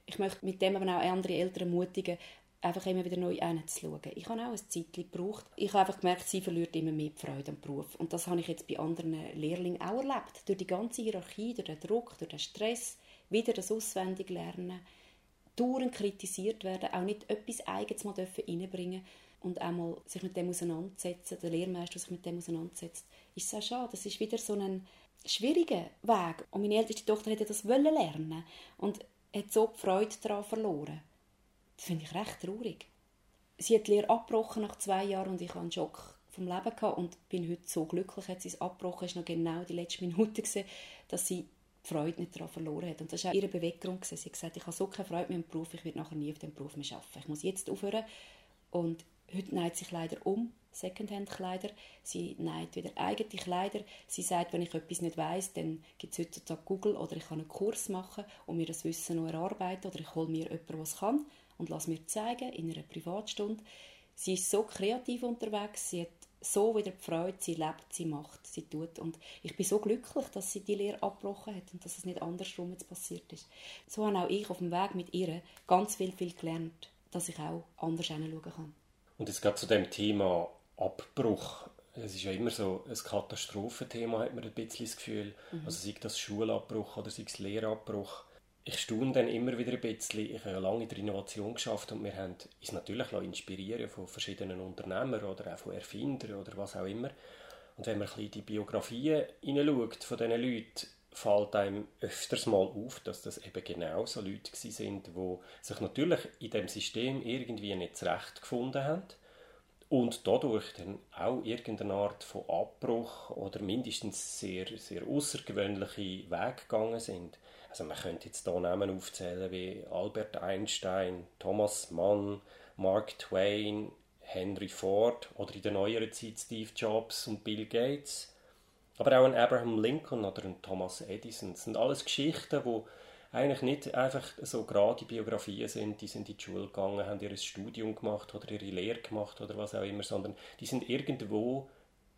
Ich möchte mit dem aber auch andere Eltern ermutigen, einfach immer wieder neu hinzuschauen. Ich habe auch ein Zeit gebraucht. Ich habe einfach gemerkt, sie verliert immer mehr die Freude am Beruf. Und das habe ich jetzt bei anderen Lehrlingen auch erlebt. Durch die ganze Hierarchie, durch den Druck, durch den Stress, wieder das Auswendiglernen, dauernd kritisiert werden, auch nicht etwas Eigenes mal reinbringen und einmal sich mit dem auseinandersetzen, der Lehrmeister sich mit dem auseinandersetzt, ist es auch schade. Das ist wieder so ein schwieriger Weg. Und meine älteste Tochter hätte das lernen und hat so die Freude daran verloren. Das finde ich recht traurig. Sie hat die Lehre abgebrochen nach zwei Jahren und ich hatte einen Schock vom Leben gehabt und bin heute so glücklich, hat sie es abgebrochen. Es noch genau die letzte Minute, gewesen, dass sie die Freude nicht daran verloren hat. Und das war auch ihre Beweggrund. Sie hat gesagt, ich habe so keine Freude mehr im Beruf, ich werde nachher nie auf dem Beruf mehr arbeiten. Ich muss jetzt aufhören. Und heute neigt sich leider um Secondhand-Kleider. Sie näht wieder eigene Kleider. Sie sagt, wenn ich etwas nicht weiß, dann gibt es heutzutage Google oder ich kann einen Kurs machen und mir das Wissen noch erarbeiten oder ich hole mir jemanden, es kann und lasse mir zeigen in einer Privatstunde. Sie ist so kreativ unterwegs, sie hat so wieder die Freude, sie lebt, sie macht, sie tut. Und ich bin so glücklich, dass sie die Lehre abgebrochen hat und dass es nicht andersrum jetzt passiert ist. So habe auch ich auf dem Weg mit ihr ganz viel, viel gelernt, dass ich auch anders hinschauen kann. Und es geht zu dem Thema Abbruch. Es ist ja immer so ein Katastrophenthema, hat man ein bisschen das Gefühl. Mhm. Also sei das Schulabbruch oder sei es Lehrabbruch. Ich staune dann immer wieder ein bisschen. Ich habe lange in der Innovation geschafft und wir haben uns natürlich inspirieren von verschiedenen Unternehmern oder auch von Erfindern oder was auch immer. Und wenn man ein bisschen die Biografien hineinschaut von diesen Leuten, fällt einem öfters mal auf, dass das eben genau so Leute sind, die sich natürlich in dem System irgendwie nicht zurechtgefunden haben und dadurch dann auch irgendeine Art von Abbruch oder mindestens sehr, sehr außergewöhnliche Wege gegangen sind. Also man könnte jetzt hier Namen aufzählen wie Albert Einstein, Thomas Mann, Mark Twain, Henry Ford oder in der neueren Zeit Steve Jobs und Bill Gates. Aber auch ein Abraham Lincoln oder ein Thomas Edison. Das sind alles Geschichten, die eigentlich nicht einfach so gerade Biografien sind, die sind in die Schule gegangen, haben ihr Studium gemacht oder ihre Lehre gemacht oder was auch immer, sondern die sind irgendwo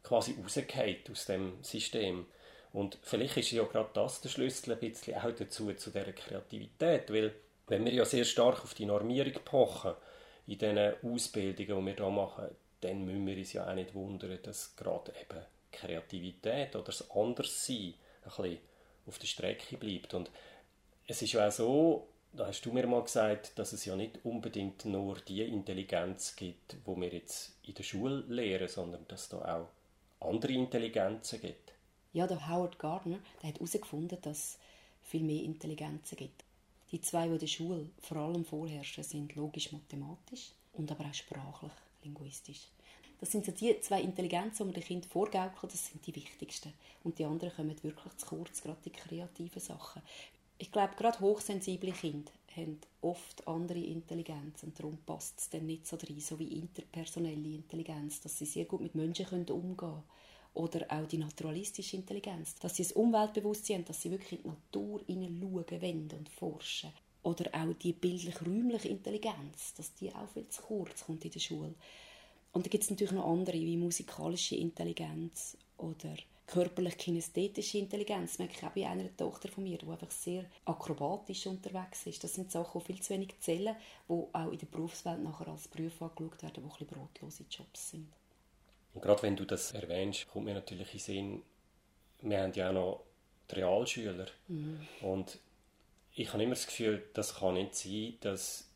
quasi rausgefallen aus dem System. Und vielleicht ist ja gerade das der Schlüssel ein bisschen auch dazu, zu dieser Kreativität, weil wenn wir ja sehr stark auf die Normierung pochen, in diesen Ausbildungen, die wir hier machen, dann müssen wir uns ja auch nicht wundern, dass gerade eben Kreativität oder das Anderssein ein bisschen auf der Strecke bleibt. Und es ist ja auch so, da hast du mir mal gesagt, dass es ja nicht unbedingt nur die Intelligenz gibt, wo wir jetzt in der Schule lehren, sondern dass da auch andere Intelligenzen gibt. Ja, der Howard Gardner, der hat herausgefunden, dass es viel mehr Intelligenzen gibt. Die zwei, die in der Schule vor allem vorherrschen, sind logisch-mathematisch und aber auch sprachlich-linguistisch. Das sind so die zwei Intelligenzen, die man den Kind vorgaukeln, das sind die wichtigsten. Und die anderen kommen wirklich zu kurz, gerade die kreativen Sachen. Ich glaube, gerade hochsensible Kinder haben oft andere Intelligenz und darum passt es dann nicht so rein, so wie interpersonelle Intelligenz, dass sie sehr gut mit Menschen umgehen können. Oder auch die naturalistische Intelligenz, dass sie das Umweltbewusstsein haben, dass sie wirklich in die Natur hineinschauen wollen und forschen. Oder auch die bildlich-räumliche Intelligenz, dass die auch viel zu kurz kommt in der Schule. Und da gibt es natürlich noch andere, wie musikalische Intelligenz oder körperlich-kinesthetische Intelligenz. Das merke ich auch bei einer Tochter von mir, die einfach sehr akrobatisch unterwegs ist. Das sind Sachen, die viel zu wenig zählen, die auch in der Berufswelt nachher als Berufe angeschaut werden, die ein bisschen brotlose Jobs sind. Und gerade wenn du das erwähnst, kommt mir natürlich in Sinn, wir haben ja auch noch die Realschüler. Mhm. Und ich habe immer das Gefühl, das kann nicht sein, dass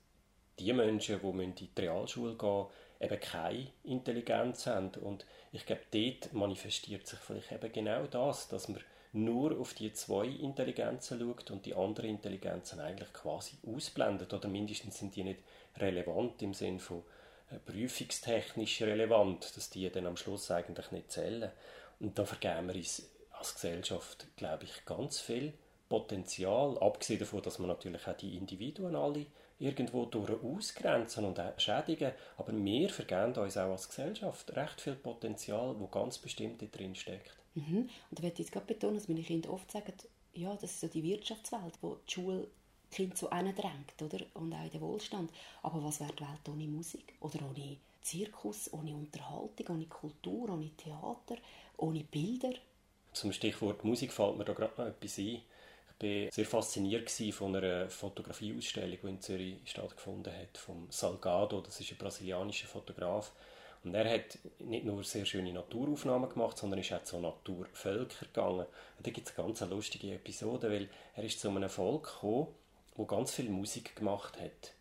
die Menschen, die in die Realschule gehen eben keine Intelligenz haben. Und ich glaube, dort manifestiert sich vielleicht eben genau das, dass man nur auf die zwei Intelligenzen schaut und die anderen Intelligenzen eigentlich quasi ausblendet oder mindestens sind die nicht relevant im Sinn von äh, prüfungstechnisch relevant, dass die dann am Schluss eigentlich nicht zählen. Und da vergeben wir uns als Gesellschaft, glaube ich, ganz viel Potenzial, abgesehen davon, dass man natürlich auch die Individuen alle irgendwo durch ausgrenzen und auch schädigen. Aber wir vergeben uns auch als Gesellschaft recht viel Potenzial, wo ganz bestimmt drin steckt. Mhm. Und da möchte ich jetzt gerade betonen, dass meine Kinder oft sagen, ja, das ist so die Wirtschaftswelt, wo die Schule Kind so drängt, oder? Und auch in den Wohlstand. Aber was wäre die Welt ohne Musik? Oder ohne Zirkus, ohne Unterhaltung, ohne Kultur, ohne Theater, ohne Bilder? Zum Stichwort Musik fällt mir da gerade noch etwas ein war sehr fasziniert von einer Fotografieausstellung, die in Zürich stattgefunden hat, vom Salgado, das ist ein brasilianischer Fotograf. Und er hat nicht nur sehr schöne Naturaufnahmen gemacht, sondern ist auch zu Naturvölkern gegangen. Und da gibt es ganz lustige Episode, weil er ist zu einem Volk gekommen, wo ganz viel Musik gemacht hat.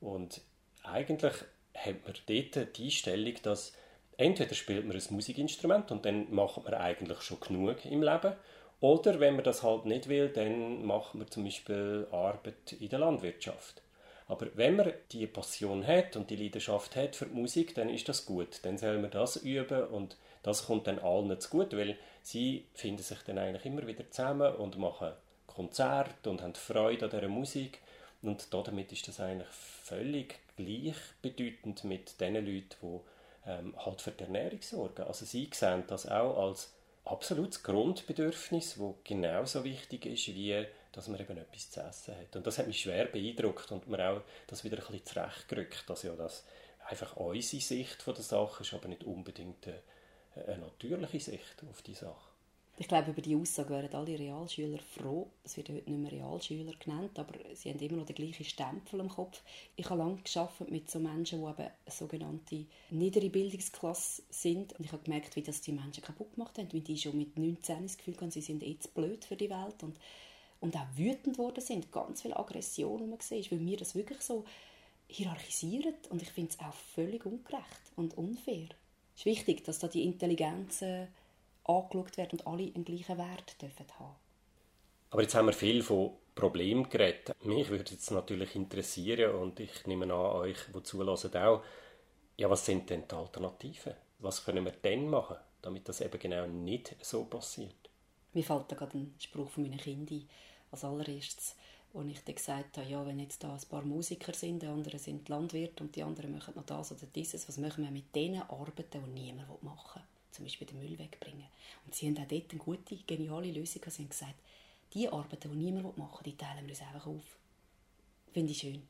Und eigentlich hat man dort die Einstellung, dass entweder spielt man ein Musikinstrument und dann macht man eigentlich schon genug im Leben, oder wenn man das halt nicht will, dann macht man zum Beispiel Arbeit in der Landwirtschaft. Aber wenn man die Passion hat und die Leidenschaft hat für die Musik, dann ist das gut. Dann soll man das üben und das kommt dann allen zu gut, weil sie finden sich dann eigentlich immer wieder zusammen und machen Konzerte und haben Freude an dieser Musik. Und damit ist das eigentlich völlig gleichbedeutend mit den Leuten, die ähm, halt für die Ernährung sorgen. Also sie sehen das auch als absolutes Grundbedürfnis, das genauso wichtig ist, wie dass man eben etwas zu essen hat. Und das hat mich schwer beeindruckt und mir auch das wieder ein bisschen zurechtgerückt, dass ja das einfach unsere Sicht von der Sache ist, aber nicht unbedingt eine, eine natürliche Sicht auf die Sache. Ich glaube, über die Aussage wären alle Realschüler froh. Es wird heute nicht mehr Realschüler genannt, aber sie haben immer noch den gleichen Stempel im Kopf. Ich habe lange geschafft mit so Menschen, die eben eine sogenannte niedere Bildungsklasse sind. Und ich habe gemerkt, wie das die Menschen kaputt gemacht haben, wie die schon mit 19 das Gefühl haben, sie sind jetzt blöd für die Welt und, und auch wütend worden sind. Ganz viel Aggression, die weil wir das wirklich so hierarchisieren. Und ich finde es auch völlig ungerecht und unfair. Es ist wichtig, dass da die Intelligenzen angeschaut werden und alle einen gleichen Wert dürfen haben. Aber jetzt haben wir viel von Problemen geredet. Mich würde jetzt natürlich interessieren und ich nehme an, euch, die zulassen, auch, ja, was sind denn die Alternativen? Was können wir denn machen, damit das eben genau nicht so passiert? Mir fällt da gerade ein Spruch von meinen Kindern als allererstes, wo ich dann gesagt habe, ja, wenn jetzt da ein paar Musiker sind, die anderen sind Landwirte und die anderen machen noch das oder dieses, was machen wir mit denen Arbeiten, die niemand machen will? Zum Beispiel den Müll wegbringen. Und sie haben auch dort eine gute, geniale Lösung. Sie haben gesagt, die Arbeiten, die niemand machen will, die teilen wir uns einfach auf. Finde ich schön.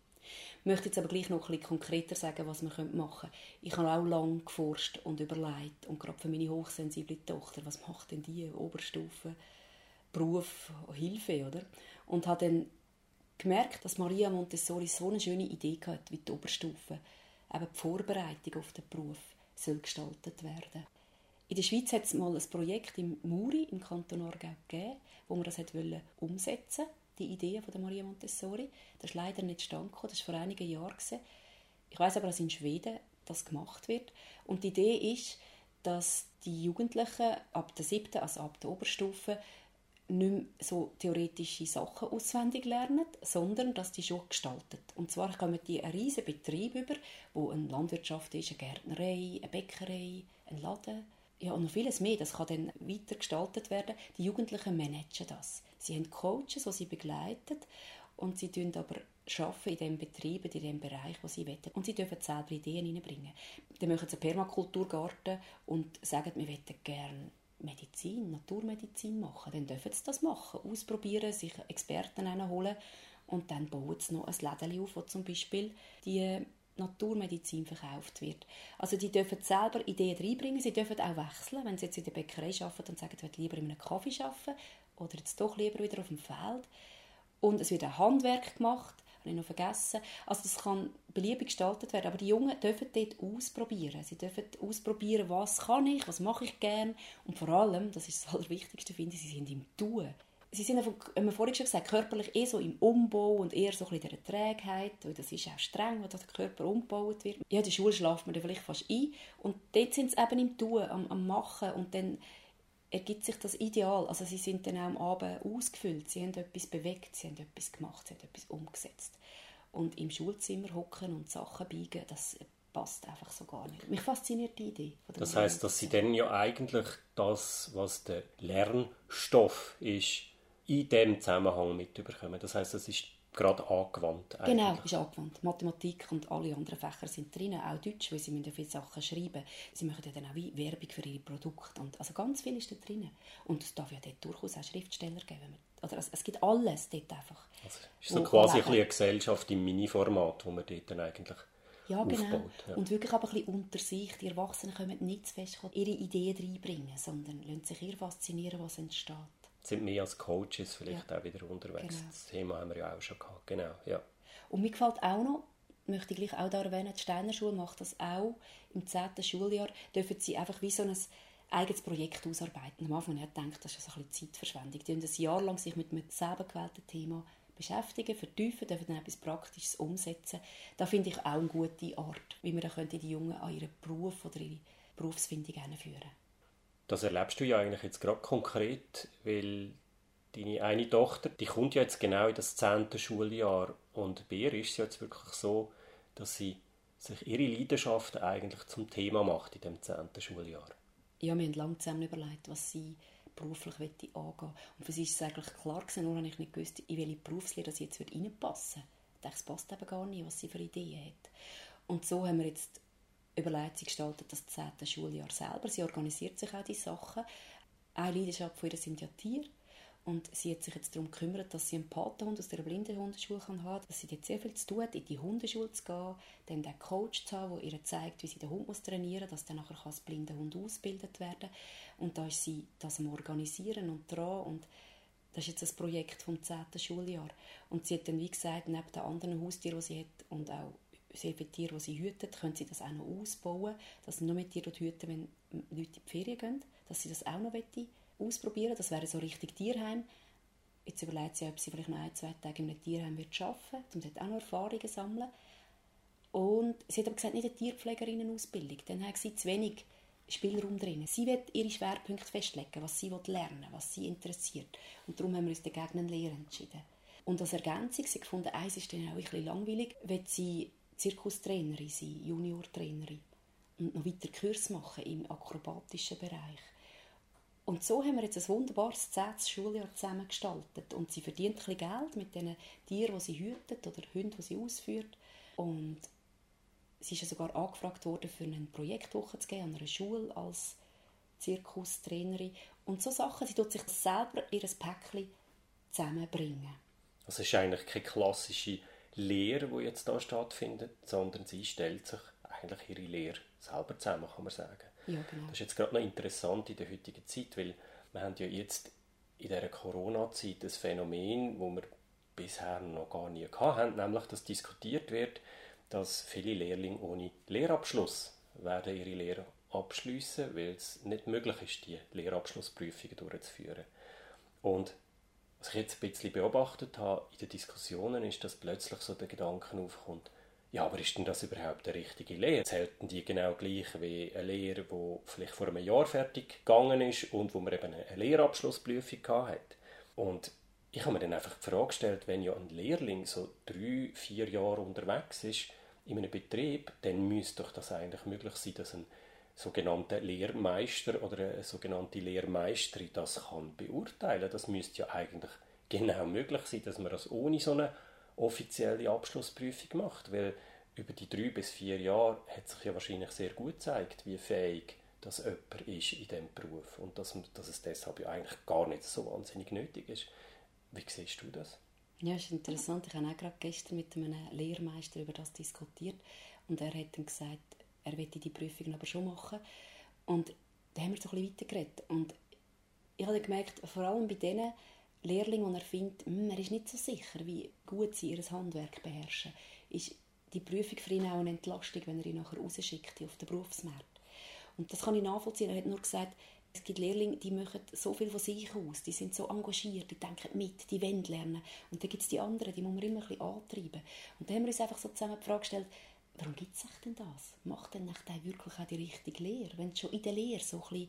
Ich möchte jetzt aber gleich noch bisschen konkreter sagen, was wir machen können. Ich habe auch lange geforscht und überlegt, und gerade für meine hochsensible Tochter, was macht denn die Oberstufe, Beruf, Hilfe, oder? Und habe dann gemerkt, dass Maria Montessori so eine schöne Idee hat, wie die Oberstufe, eben die Vorbereitung auf den Beruf soll gestaltet werden. In der Schweiz hat es mal ein Projekt im Muri im Kanton Aargau gegeben, wo man das wollte umsetzen die Idee von der Maria Montessori. Das ist leider nicht stand das war vor einigen Jahren. Ich weiß aber, dass in Schweden das gemacht wird. Und die Idee ist, dass die Jugendlichen ab der siebten, also ab der Oberstufe, nicht mehr so theoretische Sachen auswendig lernen, sondern dass die schon gestaltet. Und zwar kommen die einen riesen Betrieb über, wo eine Landwirtschaft ist, eine Gärtnerei, eine Bäckerei, ein Laden, ja, und noch vieles mehr. Das kann dann weiter gestaltet werden. Die Jugendlichen managen das. Sie haben Coaches, die sie begleiten und sie tun aber arbeiten in dem Betrieb, in dem Bereich, wo sie wollen. Und sie dürfen selber Ideen hineinbringen. Dann machen sie einen Permakulturgarten und sagen, wir möchten gerne Medizin, Naturmedizin machen. Dann dürfen sie das machen, ausprobieren, sich Experten holen und dann bauen sie noch ein Läden auf, wo zum Beispiel die Naturmedizin verkauft wird. Also die dürfen selber Ideen reinbringen, sie dürfen auch wechseln, wenn sie jetzt in der Bäckerei arbeiten und sagen, ich will lieber in einem Kaffee arbeiten oder jetzt doch lieber wieder auf dem Feld. Und es wird auch Handwerk gemacht, habe ich noch vergessen. Also das kann beliebig gestaltet werden, aber die Jungen dürfen dort ausprobieren. Sie dürfen ausprobieren, was kann ich, was mache ich gern und vor allem, das ist das <laughs> Allerwichtigste, finde ich, sie sind im Tun sie sind haben wir vorhin schon gesagt, körperlich eher so im Umbau und eher so ein bisschen in der Trägheit, weil das ist auch streng, wenn der Körper umgebaut wird. Ja, in der Schule schlaft man dann vielleicht fast ein und dort sind sie eben im Tun, am, am Machen und dann ergibt sich das Ideal. Also sie sind dann auch am Abend ausgefüllt, sie haben etwas bewegt, sie haben etwas gemacht, sie haben etwas umgesetzt. Und im Schulzimmer hocken und Sachen biegen, das passt einfach so gar nicht. Mich fasziniert die Idee. das heißt, dass sie dann ja eigentlich das, was der Lernstoff ist, in diesem Zusammenhang mitbekommen. Das heißt, es ist gerade angewandt. Eigentlich. Genau, ist angewandt. Mathematik und alle anderen Fächer sind drin, auch Deutsch, weil sie müssen viele Sachen schreiben. Sie machen ja dann auch Werbung für ihre Produkte. Und also ganz viel ist da drin. Und es darf ja dort durchaus auch Schriftsteller geben. Oder es, es gibt alles dort einfach. Also ist so quasi ein eine Gesellschaft im Mini-Format, wo man dort dann eigentlich ja, genau. Ja. Und wirklich aber ein bisschen unter sich. Die Erwachsenen können nicht zu fest ihre Ideen reinbringen, sondern lassen sich eher faszinieren, was entsteht sind wir als Coaches vielleicht ja. auch wieder unterwegs. Genau. Das Thema haben wir ja auch schon gehabt. Genau, ja. Und mir gefällt auch noch, möchte ich gleich auch da erwähnen, die Steiner Schule macht das auch. Im 10. Schuljahr dürfen sie einfach wie so ein eigenes Projekt ausarbeiten. Am Anfang habe ich gedacht, das ist ein bisschen Zeitverschwendung. Die ein Jahr lang sich mit einem selber gewählten Thema beschäftigen, vertiefen, dürfen dann etwas Praktisches umsetzen. Da finde ich auch eine gute Art, wie man dann die Jungen an ihren Beruf oder ihre Berufsfindung führen können. Das erlebst du ja eigentlich jetzt gerade konkret, weil deine eine Tochter, die kommt ja jetzt genau in das zehnte Schuljahr und bei ihr ist es jetzt wirklich so, dass sie sich ihre Leidenschaft eigentlich zum Thema macht in dem zehnten Schuljahr. Ja, wir haben lange zusammen überlegt, was sie beruflich angehen. Und für sie ist es eigentlich klar gewesen, nur habe ich nicht gewusst, in welche Berufslehre sie jetzt reinpassen würde. Ich dachte, es passt eben gar nicht, was sie für Ideen hat. Und so haben wir jetzt überlegt, sie gestaltet das zehnte Schuljahr selber. Sie organisiert sich auch die Sachen. Eine Leidenschaft von ihr sind ja Tiere. Und sie hat sich jetzt darum gekümmert, dass sie einen Patenhund aus der Blindenhundeschule haben kann, dass sie dort sehr viel zu tun hat, in die Hundeschule zu gehen, dann den Coach zu haben, der ihr zeigt, wie sie den Hund trainieren muss, dass dann nachher als Blindenhund ausgebildet werden Und da ist sie das am Organisieren und dran und das ist jetzt das Projekt vom 10. Schuljahr. Und sie hat dann, wie gesagt, neben den anderen Haustieren, die sie hat und auch sehr viele Tiere, die sie hüten, können sie das auch noch ausbauen, dass sie nur mehr Tiere hüten, wenn Leute in die Ferien gehen, dass sie das auch noch ausprobieren Das wäre so richtig Tierheim. Jetzt überlegt sie, ob sie vielleicht noch ein, zwei Tage in einem Tierheim wird arbeiten wird, um dort auch noch Erfahrungen sammeln. Und sie hat aber gesagt, nicht eine Tierpflegerinnenausbildung, dann hat sie zu wenig Spielraum drin. Sie wird ihre Schwerpunkte festlegen, was sie lernen will, was sie interessiert. Und darum haben wir uns dagegen eine Lehre entschieden. Und als Ergänzung, sie gefunden, eins ist dann auch ein bisschen langweilig, wenn sie Zirkustrainerin sein, Juniortrainerin und noch weiter Kurs machen im akrobatischen Bereich. Und so haben wir jetzt ein wunderbares zehntes Schuljahr zusammengestaltet. Und sie verdient ein bisschen Geld mit den Tieren, die sie hütet oder Hunden, die sie ausführt. Und sie ist ja sogar angefragt worden, für eine Projektwoche zu gehen an einer Schule als Zirkustrainerin. Und so Sachen, sie tut sich selber ihr Päckchen zusammenbringen. Das ist eigentlich keine klassische Lehre, die jetzt da stattfindet, sondern sie stellt sich eigentlich ihre Lehre selber zusammen, kann man sagen. Ja, genau. Das ist jetzt gerade noch interessant in der heutigen Zeit, weil wir haben ja jetzt in dieser Corona-Zeit ein Phänomen, wo wir bisher noch gar nie hatten, nämlich dass diskutiert wird, dass viele Lehrlinge ohne Lehrabschluss werden ihre Lehre abschließen, weil es nicht möglich ist, die Lehrabschlussprüfungen durchzuführen. Und was ich jetzt ein bisschen beobachtet habe in den Diskussionen, ist, dass plötzlich so der Gedanke aufkommt, ja, aber ist denn das überhaupt eine richtige Lehre? Zählten die genau gleich wie eine Lehre, die vielleicht vor einem Jahr fertig gegangen ist und wo man eben eine Lehrabschlussprüfung hat? Und ich habe mir dann einfach die Frage gestellt, wenn ja ein Lehrling so drei, vier Jahre unterwegs ist in einem Betrieb, dann müsste doch das eigentlich möglich sein, dass ein sogenannter Lehrmeister oder eine sogenannte Lehrmeisterin das kann beurteilen. Das müsste ja eigentlich genau möglich sein, dass man das ohne so eine offizielle Abschlussprüfung macht, weil über die drei bis vier Jahre hat sich ja wahrscheinlich sehr gut gezeigt, wie fähig das jemand ist in diesem Beruf und dass, dass es deshalb ja eigentlich gar nicht so wahnsinnig nötig ist. Wie siehst du das? Ja, ist interessant. Ich habe auch gerade gestern mit einem Lehrmeister über das diskutiert und er hat dann gesagt, er möchte die Prüfung aber schon machen. Und da haben wir so ein bisschen weitergeredet. Und ich habe gemerkt, vor allem bei denen Lehrlingen, die er findet, hm, er ist nicht so sicher, wie gut sie ihr Handwerk beherrschen, ist die Prüfung für ihn auch eine Entlastung, wenn er ihn nachher rausschickt auf den Berufsmarkt. Und das kann ich nachvollziehen. Er hat nur gesagt, es gibt Lehrlinge, die machen so viel von sich aus, die sind so engagiert, die denken mit, die wollen lernen. Und dann gibt es die anderen, die muss man immer ein bisschen antreiben. Und dann haben wir uns einfach so zusammen die Frage gestellt, warum gibt es denn das? Macht denn nicht wirklich auch die richtige Lehre? Wenn schon in der Lehre so ein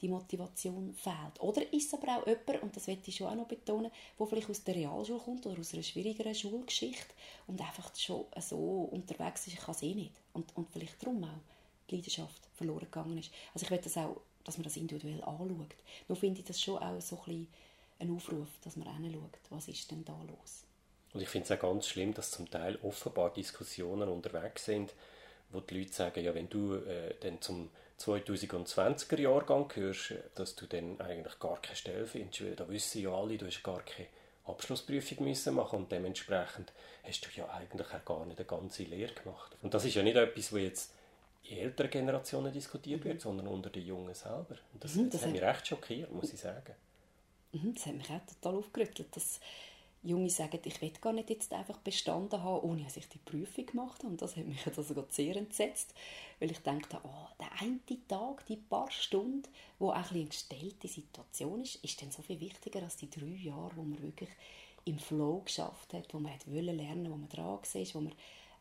die Motivation fehlt. Oder ist es aber auch jemand, und das möchte ich schon auch noch betonen, der vielleicht aus der Realschule kommt oder aus einer schwierigeren Schulgeschichte und einfach schon so unterwegs ist, ich kann es eh nicht. Und, und vielleicht darum auch die Leidenschaft verloren gegangen ist. Also ich will das auch, dass man das individuell anschaut. Nur finde ich das schon auch so ein, bisschen ein Aufruf, dass man hinschaut, was ist denn da los. Und ich finde es auch ganz schlimm, dass zum Teil offenbar Diskussionen unterwegs sind, wo die Leute sagen, ja, wenn du äh, dann zum 2020er Jahrgang gehörst, dass du dann eigentlich gar keine Stelle findest, weil da wissen ja alle, du hast gar keine Abschlussprüfung müssen machen und dementsprechend hast du ja eigentlich auch gar nicht eine ganze Lehre gemacht. Und das ist ja nicht etwas, was jetzt in älteren Generationen diskutiert wird, sondern unter den Jungen selber. Und das, mhm, das, das hat mich recht schockiert, muss ich sagen. Mhm, das hat mich auch total aufgerüttelt, dass Junge sagen, ich will gar nicht jetzt einfach bestanden haben, ohne dass ich die Prüfung gemacht habe. Und das hat mich also sehr entsetzt, weil ich dachte, oh, der eine Tag, die paar Stunden, wo auch ein eine gestellte Situation ist, ist dann so viel wichtiger als die drei Jahre, wo man wirklich im Flow geschafft hat, wo man lernen lernen wo man dran war, wo man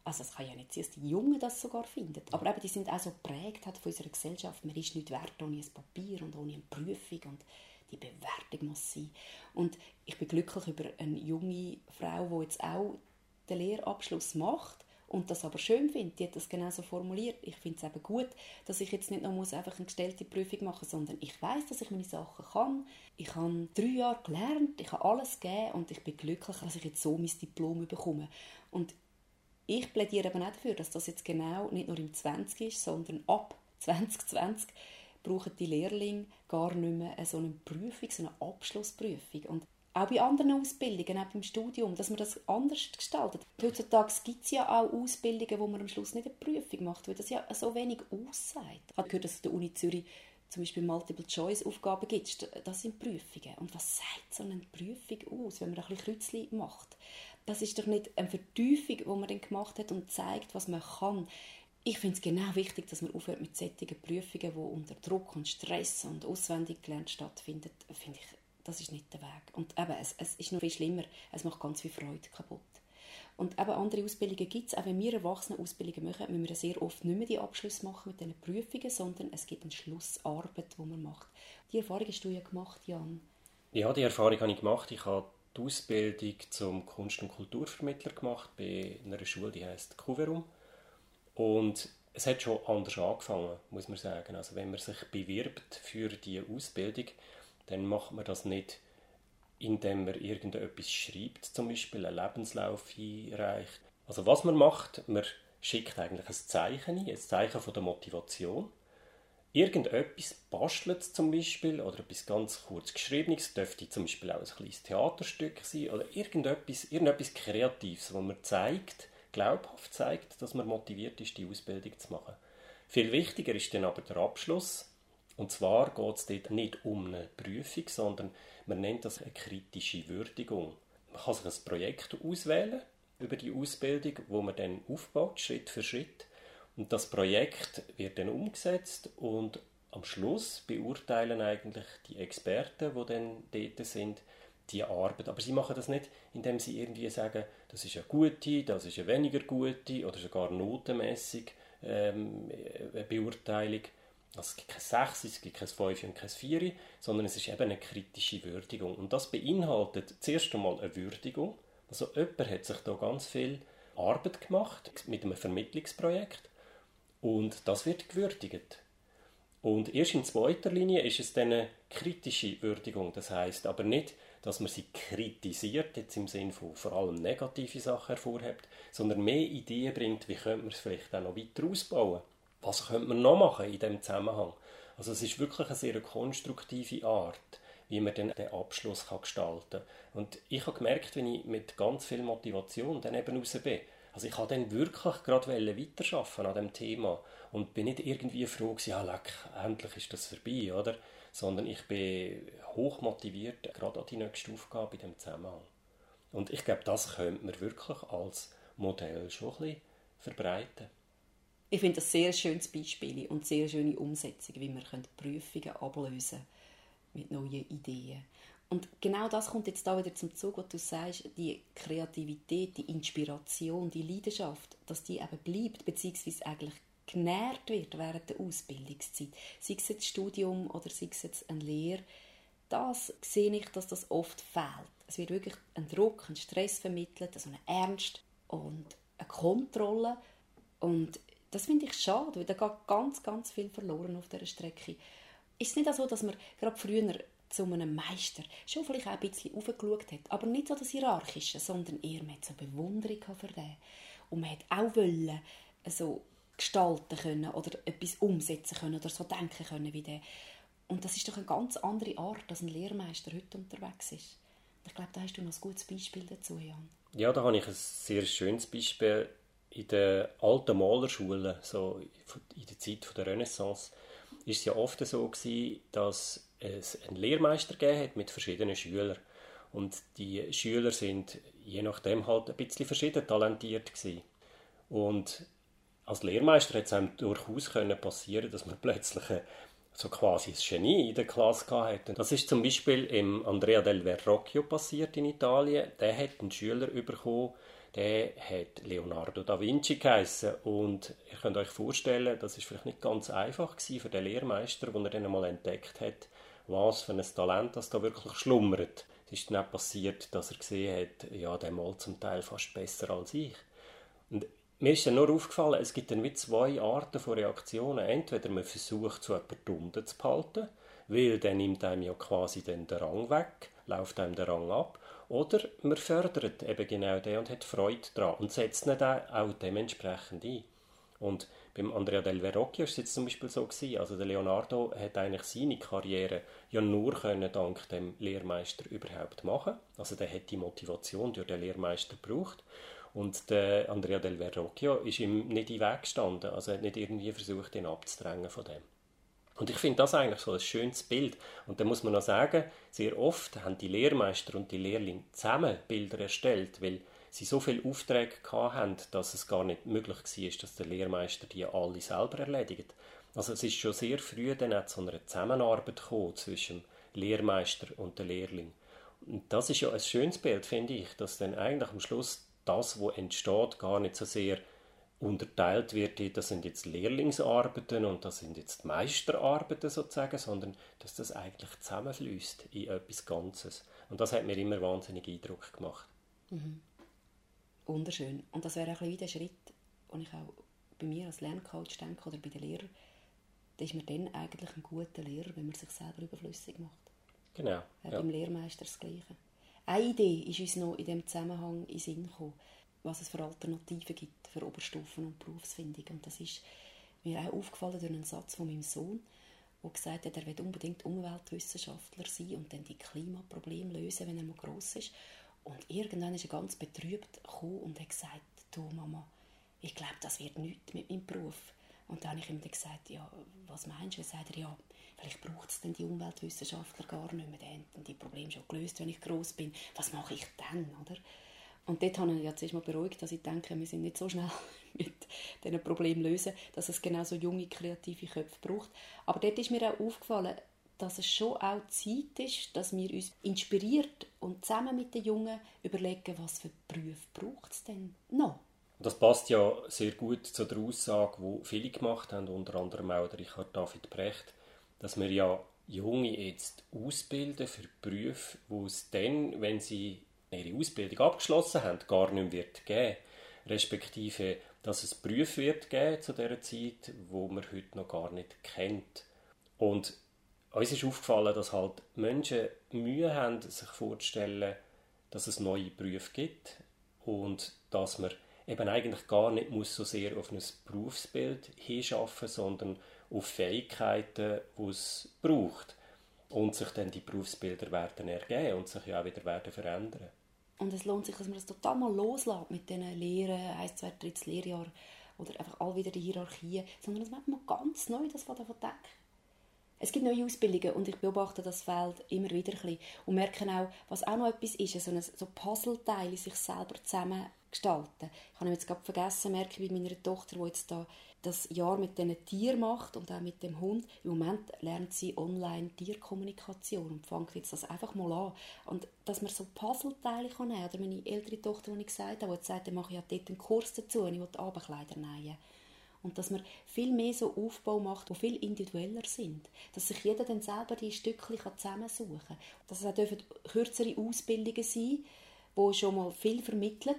also es kann ja nicht sein, dass die Jungen das sogar finden. Aber eben, die sind auch so geprägt von unserer Gesellschaft. Man ist nicht wert ohne ein Papier und ohne eine Prüfung und die Bewertung muss sein. Und ich bin glücklich über eine junge Frau, die jetzt auch den Lehrabschluss macht und das aber schön findet. Die hat das genauso formuliert. Ich finde es eben gut, dass ich jetzt nicht noch muss einfach eine gestellte Prüfung machen muss, sondern ich weiß, dass ich meine Sachen kann. Ich habe drei Jahre gelernt, ich habe alles gegeben und ich bin glücklich, dass ich jetzt so mein Diplom bekomme. Und ich plädiere eben auch dafür, dass das jetzt genau nicht nur im 20 ist, sondern ab 2020 brauchen die Lehrlinge gar nicht mehr so eine Prüfung, so eine Abschlussprüfung. Und auch bei anderen Ausbildungen, auch beim Studium, dass man das anders gestaltet. Heutzutage gibt es ja auch Ausbildungen, wo man am Schluss nicht eine Prüfung macht, weil das ja so wenig aussagt. Ich habe gehört, dass der Uni Zürich zum Beispiel Multiple-Choice-Aufgaben gibt. Das sind Prüfungen. Und was sagt so eine Prüfung aus, wenn man ein bisschen Kreuzchen macht? Das ist doch nicht eine Vertiefung, die man dann gemacht hat und zeigt, was man kann. Ich finde es genau wichtig, dass man aufhört mit solchen Prüfungen, die unter Druck und Stress und auswendig gelernt stattfinden. Finde ich, das ist nicht der Weg. Und eben, es, es ist noch viel schlimmer. Es macht ganz viel Freude kaputt. Und eben andere Ausbildungen gibt es. Auch wenn wir Erwachsene Ausbildungen machen, müssen wir sehr oft nicht mehr die Abschluss machen mit diesen Prüfungen, sondern es gibt eine Schlussarbeit, die man macht. Die Erfahrung hast du ja gemacht, Jan. Ja, die Erfahrung habe ich gemacht. Ich habe die Ausbildung zum Kunst- und Kulturvermittler gemacht bei einer Schule, die heißt Kuverum. Und es hat schon anders angefangen, muss man sagen. Also wenn man sich bewirbt für die Ausbildung, dann macht man das nicht, indem man irgendetwas schreibt, zum Beispiel einen Lebenslauf einreicht. Also was man macht, man schickt eigentlich ein Zeichen ein, ein Zeichen von der Motivation irgendetwas bastelt zum Beispiel oder etwas ganz kurz geschriebenes, dürfte zum Beispiel auch ein kleines Theaterstück sein oder irgendetwas, irgendetwas Kreatives, wo man zeigt, glaubhaft zeigt, dass man motiviert ist, die Ausbildung zu machen. Viel wichtiger ist dann aber der Abschluss. Und zwar geht es dort nicht um eine Prüfung, sondern man nennt das eine kritische Würdigung. Man kann sich ein Projekt auswählen über die Ausbildung, wo man dann aufbaut, Schritt für Schritt. Und das Projekt wird dann umgesetzt und am Schluss beurteilen eigentlich die Experten, die dann dort sind, die Arbeit. Aber sie machen das nicht, indem sie irgendwie sagen, das ist eine gute, das ist eine weniger gute oder sogar notenmäßig ähm, eine Beurteilung, Also es gibt kein 6, es gibt kein 5 und kein 4, sondern es ist eben eine kritische Würdigung. Und das beinhaltet zuerst einmal eine Würdigung. Also jemand hat sich da ganz viel Arbeit gemacht mit einem Vermittlungsprojekt und das wird gewürdigt. Und erst in zweiter Linie ist es dann eine kritische Würdigung. Das heißt aber nicht, dass man sie kritisiert, jetzt im Sinne von vor allem negative Sachen hervorhebt, sondern mehr Ideen bringt, wie könnte man es vielleicht auch noch weiter ausbauen. Was könnte man noch machen in diesem Zusammenhang? Also es ist wirklich eine sehr konstruktive Art, wie man dann den Abschluss kann gestalten kann. Und ich habe gemerkt, wenn ich mit ganz viel Motivation dann eben raus bin, also ich habe dann wirklich gerade weiterarbeiten an dem Thema und bin nicht irgendwie froh gewesen, ja, leck, endlich ist das vorbei, oder? Sondern ich bin hoch motiviert, gerade an die nächste Aufgabe in diesem Zusammenhang. Und ich glaube, das könnte man wirklich als Modell schon ein bisschen verbreiten. Ich finde das sehr schönes Beispiel und sehr schöne Umsetzung, wie man Prüfungen ablösen mit neuen Ideen. Und genau das kommt jetzt da wieder zum Zug, was du sagst, die Kreativität, die Inspiration, die Leidenschaft, dass die eben bleibt, beziehungsweise eigentlich genährt wird während der Ausbildungszeit. Sei es jetzt Studium oder sei es eine Lehre, das sehe ich, dass das oft fehlt. Es wird wirklich ein Druck, ein Stress vermittelt, also ein Ernst und eine Kontrolle. Und das finde ich schade, weil da geht ganz, ganz viel verloren auf dieser Strecke. Ist es nicht so, dass man gerade früher zu einem Meister schon vielleicht auch ein bisschen aufgeschaut hat, aber nicht so das Hierarchische, sondern eher mit so Bewunderung für den. Und man hat auch wollen, so gestalten können oder etwas umsetzen können oder so denken können wie der. Und das ist doch eine ganz andere Art, als ein Lehrmeister heute unterwegs ist. Ich glaube, da hast du noch ein gutes Beispiel dazu, Jan. Ja, da habe ich ein sehr schönes Beispiel. In den alten Malerschulen, so in der Zeit der Renaissance, ist es ja oft so gewesen, dass es einen Lehrmeister hat mit verschiedenen Schülern. Und die Schüler sind je nachdem halt ein bisschen verschieden talentiert gewesen. Und als Lehrmeister hat es einem durchaus können passieren, dass man <laughs> plötzlich so quasi ein Genie in der Klasse hatte. Das ist zum Beispiel im Andrea del Verrocchio passiert in Italien. Der hat einen Schüler bekommen, der hat Leonardo da Vinci geheißen. Und ihr könnt euch vorstellen, das ist vielleicht nicht ganz einfach für den Lehrmeister, als er dann einmal entdeckt hat, was für ein Talent das da wirklich schlummert. Es ist dann auch passiert, dass er gesehen hat, ja, der malt zum Teil fast besser als ich. Und mir ist dann nur aufgefallen, es gibt dann wie zwei Arten von Reaktionen. Entweder man versucht, so jemanden unten zu behalten, weil dann nimmt einem ja quasi den Rang weg, läuft einem der Rang ab. Oder man fördert eben genau den und hat Freude daran und setzt ihn dann auch dementsprechend ein. Und beim Andrea del Verrocchio war es jetzt zum Beispiel so gewesen, also der Leonardo hat eigentlich seine Karriere ja nur können dank dem Lehrmeister überhaupt machen. Also der hat die Motivation durch den Lehrmeister gebraucht und der Andrea del Verrocchio ist ihm nicht in den Weg gestanden. Also er hat nicht irgendwie versucht, ihn abzudrängen von dem. Und ich finde das eigentlich so ein schönes Bild. Und da muss man noch sagen, sehr oft haben die Lehrmeister und die Lehrlinge zusammen Bilder erstellt, weil sie so viele Aufträge hatten, dass es gar nicht möglich war, dass der Lehrmeister die alle selber erledigt. Also es ist schon sehr früh dann auch zu einer Zusammenarbeit gekommen zwischen Lehrmeister und dem Lehrling. Und das ist ja ein schönes Bild, finde ich, dass dann eigentlich am Schluss das, was entsteht, gar nicht so sehr unterteilt wird, das sind jetzt Lehrlingsarbeiten und das sind jetzt Meisterarbeiten sozusagen, sondern dass das eigentlich zusammenfließt in etwas Ganzes. Und das hat mir immer wahnsinnig Eindruck gemacht. Mhm. Wunderschön. Und das wäre ein bisschen der Schritt, den ich auch bei mir als Lerncoach denke oder bei den Lehrern, da ist man dann eigentlich ein guter Lehrer, wenn man sich selber überflüssig macht. Genau. Ja, beim Lehrmeister das Gleiche. Eine Idee ist uns noch in diesem Zusammenhang in Sinn gekommen, was es für Alternativen gibt für Oberstufen und Berufsfindung. Und das ist mir auch aufgefallen durch einen Satz von meinem Sohn, der gesagt hat, er will unbedingt Umweltwissenschaftler sein und dann die Klimaprobleme lösen, wenn er mal gross ist. Und irgendwann ist er ganz betrübt gekommen und hat gesagt, du Mama, ich glaube, das wird nichts mit meinem Beruf. Und dann habe ich ihm dann gesagt, ja, was meinst du? Er sagt er, ja, vielleicht braucht es denn die Umweltwissenschaftler gar nicht mehr, die haben die Probleme schon gelöst, wenn ich groß bin. Was mache ich dann, oder? Und dort habe ich jetzt mal beruhigt, dass ich denke, wir sind nicht so schnell <laughs> mit diesen Problemen lösen, dass es genau so junge, kreative Köpfe braucht. Aber dort ist mir auch aufgefallen, dass es schon auch Zeit ist, dass wir uns inspiriert und zusammen mit den Jungen überlegen, was für Berufe braucht es denn noch? Das passt ja sehr gut zu der Aussage, die viele gemacht haben, unter anderem auch der Richard David Brecht, dass wir ja Junge jetzt ausbilden für Berufe, wo es dann, wenn sie ihre Ausbildung abgeschlossen haben, gar nicht mehr wird geben. Respektive, dass es Berufe wird geben zu dieser Zeit, wo man heute noch gar nicht kennt. Und uns ist aufgefallen, dass halt Menschen Mühe haben, sich vorzustellen, dass es neue Berufe gibt und dass man eben eigentlich gar nicht muss so sehr auf ein Berufsbild hinschaffen, sondern auf Fähigkeiten, die es braucht. Und sich dann die Berufsbilder werden ergeben und sich ja auch wieder werden verändern. Und es lohnt sich, dass man das total mal loslässt mit diesen Lehren, 1, 2, 3 Lehrjahr oder einfach all wieder die Hierarchien, sondern dass man ganz neu das von denken. Es gibt neue Ausbildungen und ich beobachte das Feld immer wieder ein bisschen und merke auch, was auch noch etwas ist, so, ein, so Puzzleteile sich selber zusammen gestalten. Ich habe jetzt gerade vergessen, merke bei meiner Tochter, die jetzt da das Jahr mit diesen Tieren macht und auch mit dem Hund. Im Moment lernt sie online Tierkommunikation und fängt jetzt das einfach mal an. Und dass man so Puzzleteile kann nehmen Oder meine ältere Tochter, die ich gesagt habe, die gesagt hat, mache ich ja dort einen Kurs dazu und ich will Abendkleider nähen. Und dass man viel mehr so Aufbau macht, die viel individueller sind. Dass sich jeder dann selber die Stückchen zusammensuchen kann. Dass es auch kürzere Ausbildungen sein die schon mal viel vermitteln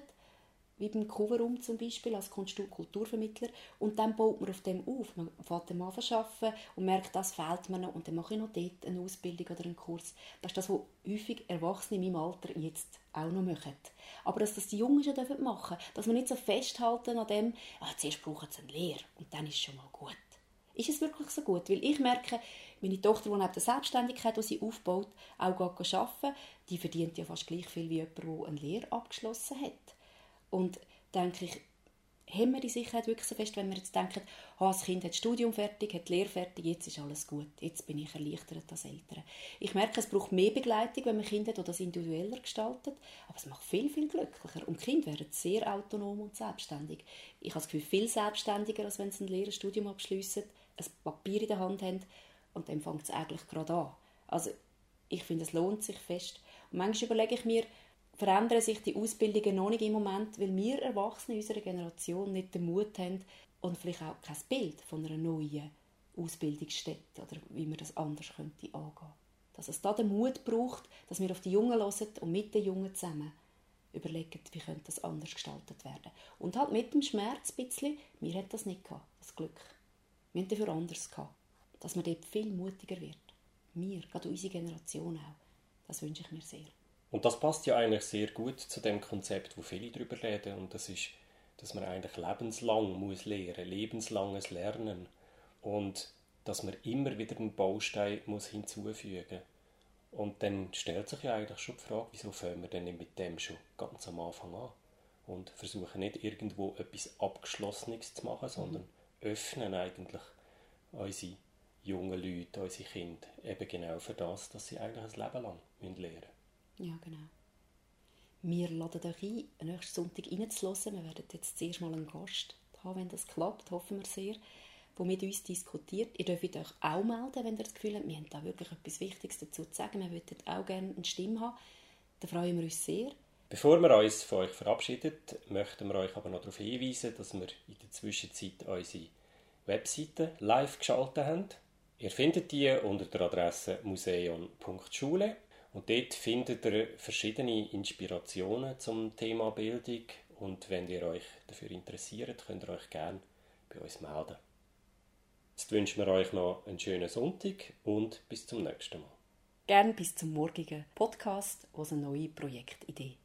wie beim Coverum zum Beispiel als Kunst- und Kulturvermittler und dann baut man auf dem auf. Man fängt dem an arbeiten und merkt, das fehlt mir noch und dann mache ich noch dort eine Ausbildung oder einen Kurs. Das ist das, was häufig Erwachsene in meinem Alter jetzt auch noch machen. Aber dass das die Jungen schon machen dürfen, dass man nicht so festhalten an dem, ah, zuerst brauchen sie eine Lehre und dann ist es schon mal gut. Ist es wirklich so gut? Weil ich merke, meine Tochter, die neben der Selbstständigkeit, die sie aufbaut, auch arbeiten, die verdient ja fast gleich viel wie jemand, der eine Lehre abgeschlossen hat. Und denke ich, haben wir die Sicherheit wirklich so fest, wenn wir jetzt denken, oh, das Kind hat das Studium fertig, hat die Lehre fertig, jetzt ist alles gut, jetzt bin ich erleichtert als Eltern. Ich merke, es braucht mehr Begleitung, wenn man Kinder das individueller gestaltet, aber es macht viel, viel glücklicher. Und Kinder werden sehr autonom und selbstständig. Ich habe das Gefühl, viel selbstständiger, als wenn sie ein Lehrerstudium abschließen, ein Papier in der Hand haben und dann fängt es eigentlich gerade an. Also ich finde, es lohnt sich fest. Und manchmal überlege ich mir, verändern sich die Ausbildungen noch nicht im Moment, weil wir Erwachsene unserer Generation nicht den Mut haben und vielleicht auch kein Bild von einer neuen Ausbildungsstätte oder wie man das anders könnte angehen. Dass es da den Mut braucht, dass wir auf die Jungen hören und mit den Jungen zusammen überlegen, wie könnte das anders gestaltet werden. Und halt mit dem Schmerz ein bisschen, wir hatten das nicht gehabt, das Glück. Wir haben dafür anders gehabt. Dass man dort viel mutiger wird. Wir, gerade unsere Generation auch. Das wünsche ich mir sehr. Und das passt ja eigentlich sehr gut zu dem Konzept, wo viele darüber reden. Und das ist, dass man eigentlich lebenslang muss lernen, lebenslanges Lernen. Und dass man immer wieder einen Baustein muss hinzufügen Und dann stellt sich ja eigentlich schon die Frage, wieso fangen wir denn nicht mit dem schon ganz am Anfang an? Und versuchen nicht irgendwo etwas Abgeschlossenes zu machen, sondern mhm. öffnen eigentlich unsere jungen Leute, unsere Kinder eben genau für das, dass sie eigentlich ein Leben lang lernen müssen. Ja, genau. Wir laden euch ein, nächsten Sonntag reinzuhören. Wir werden jetzt zuerst mal einen Gast haben, wenn das klappt, hoffen wir sehr, der mit uns diskutiert. Ihr dürft euch auch melden, wenn ihr das Gefühl habt, wir haben da wirklich etwas Wichtiges dazu zu sagen. Wir würden auch gerne eine Stimme haben. Da freuen wir uns sehr. Bevor wir uns von euch verabschieden, möchten wir euch aber noch darauf hinweisen, dass wir in der Zwischenzeit unsere Webseite live geschaltet haben. Ihr findet die unter der Adresse museum.schule und dort findet ihr verschiedene Inspirationen zum Thema Bildung. Und wenn ihr euch dafür interessiert, könnt ihr euch gerne bei uns melden. Jetzt wünschen wir euch noch einen schönen Sonntag und bis zum nächsten Mal. Gerne bis zum morgigen Podcast, wo eine neue Projektidee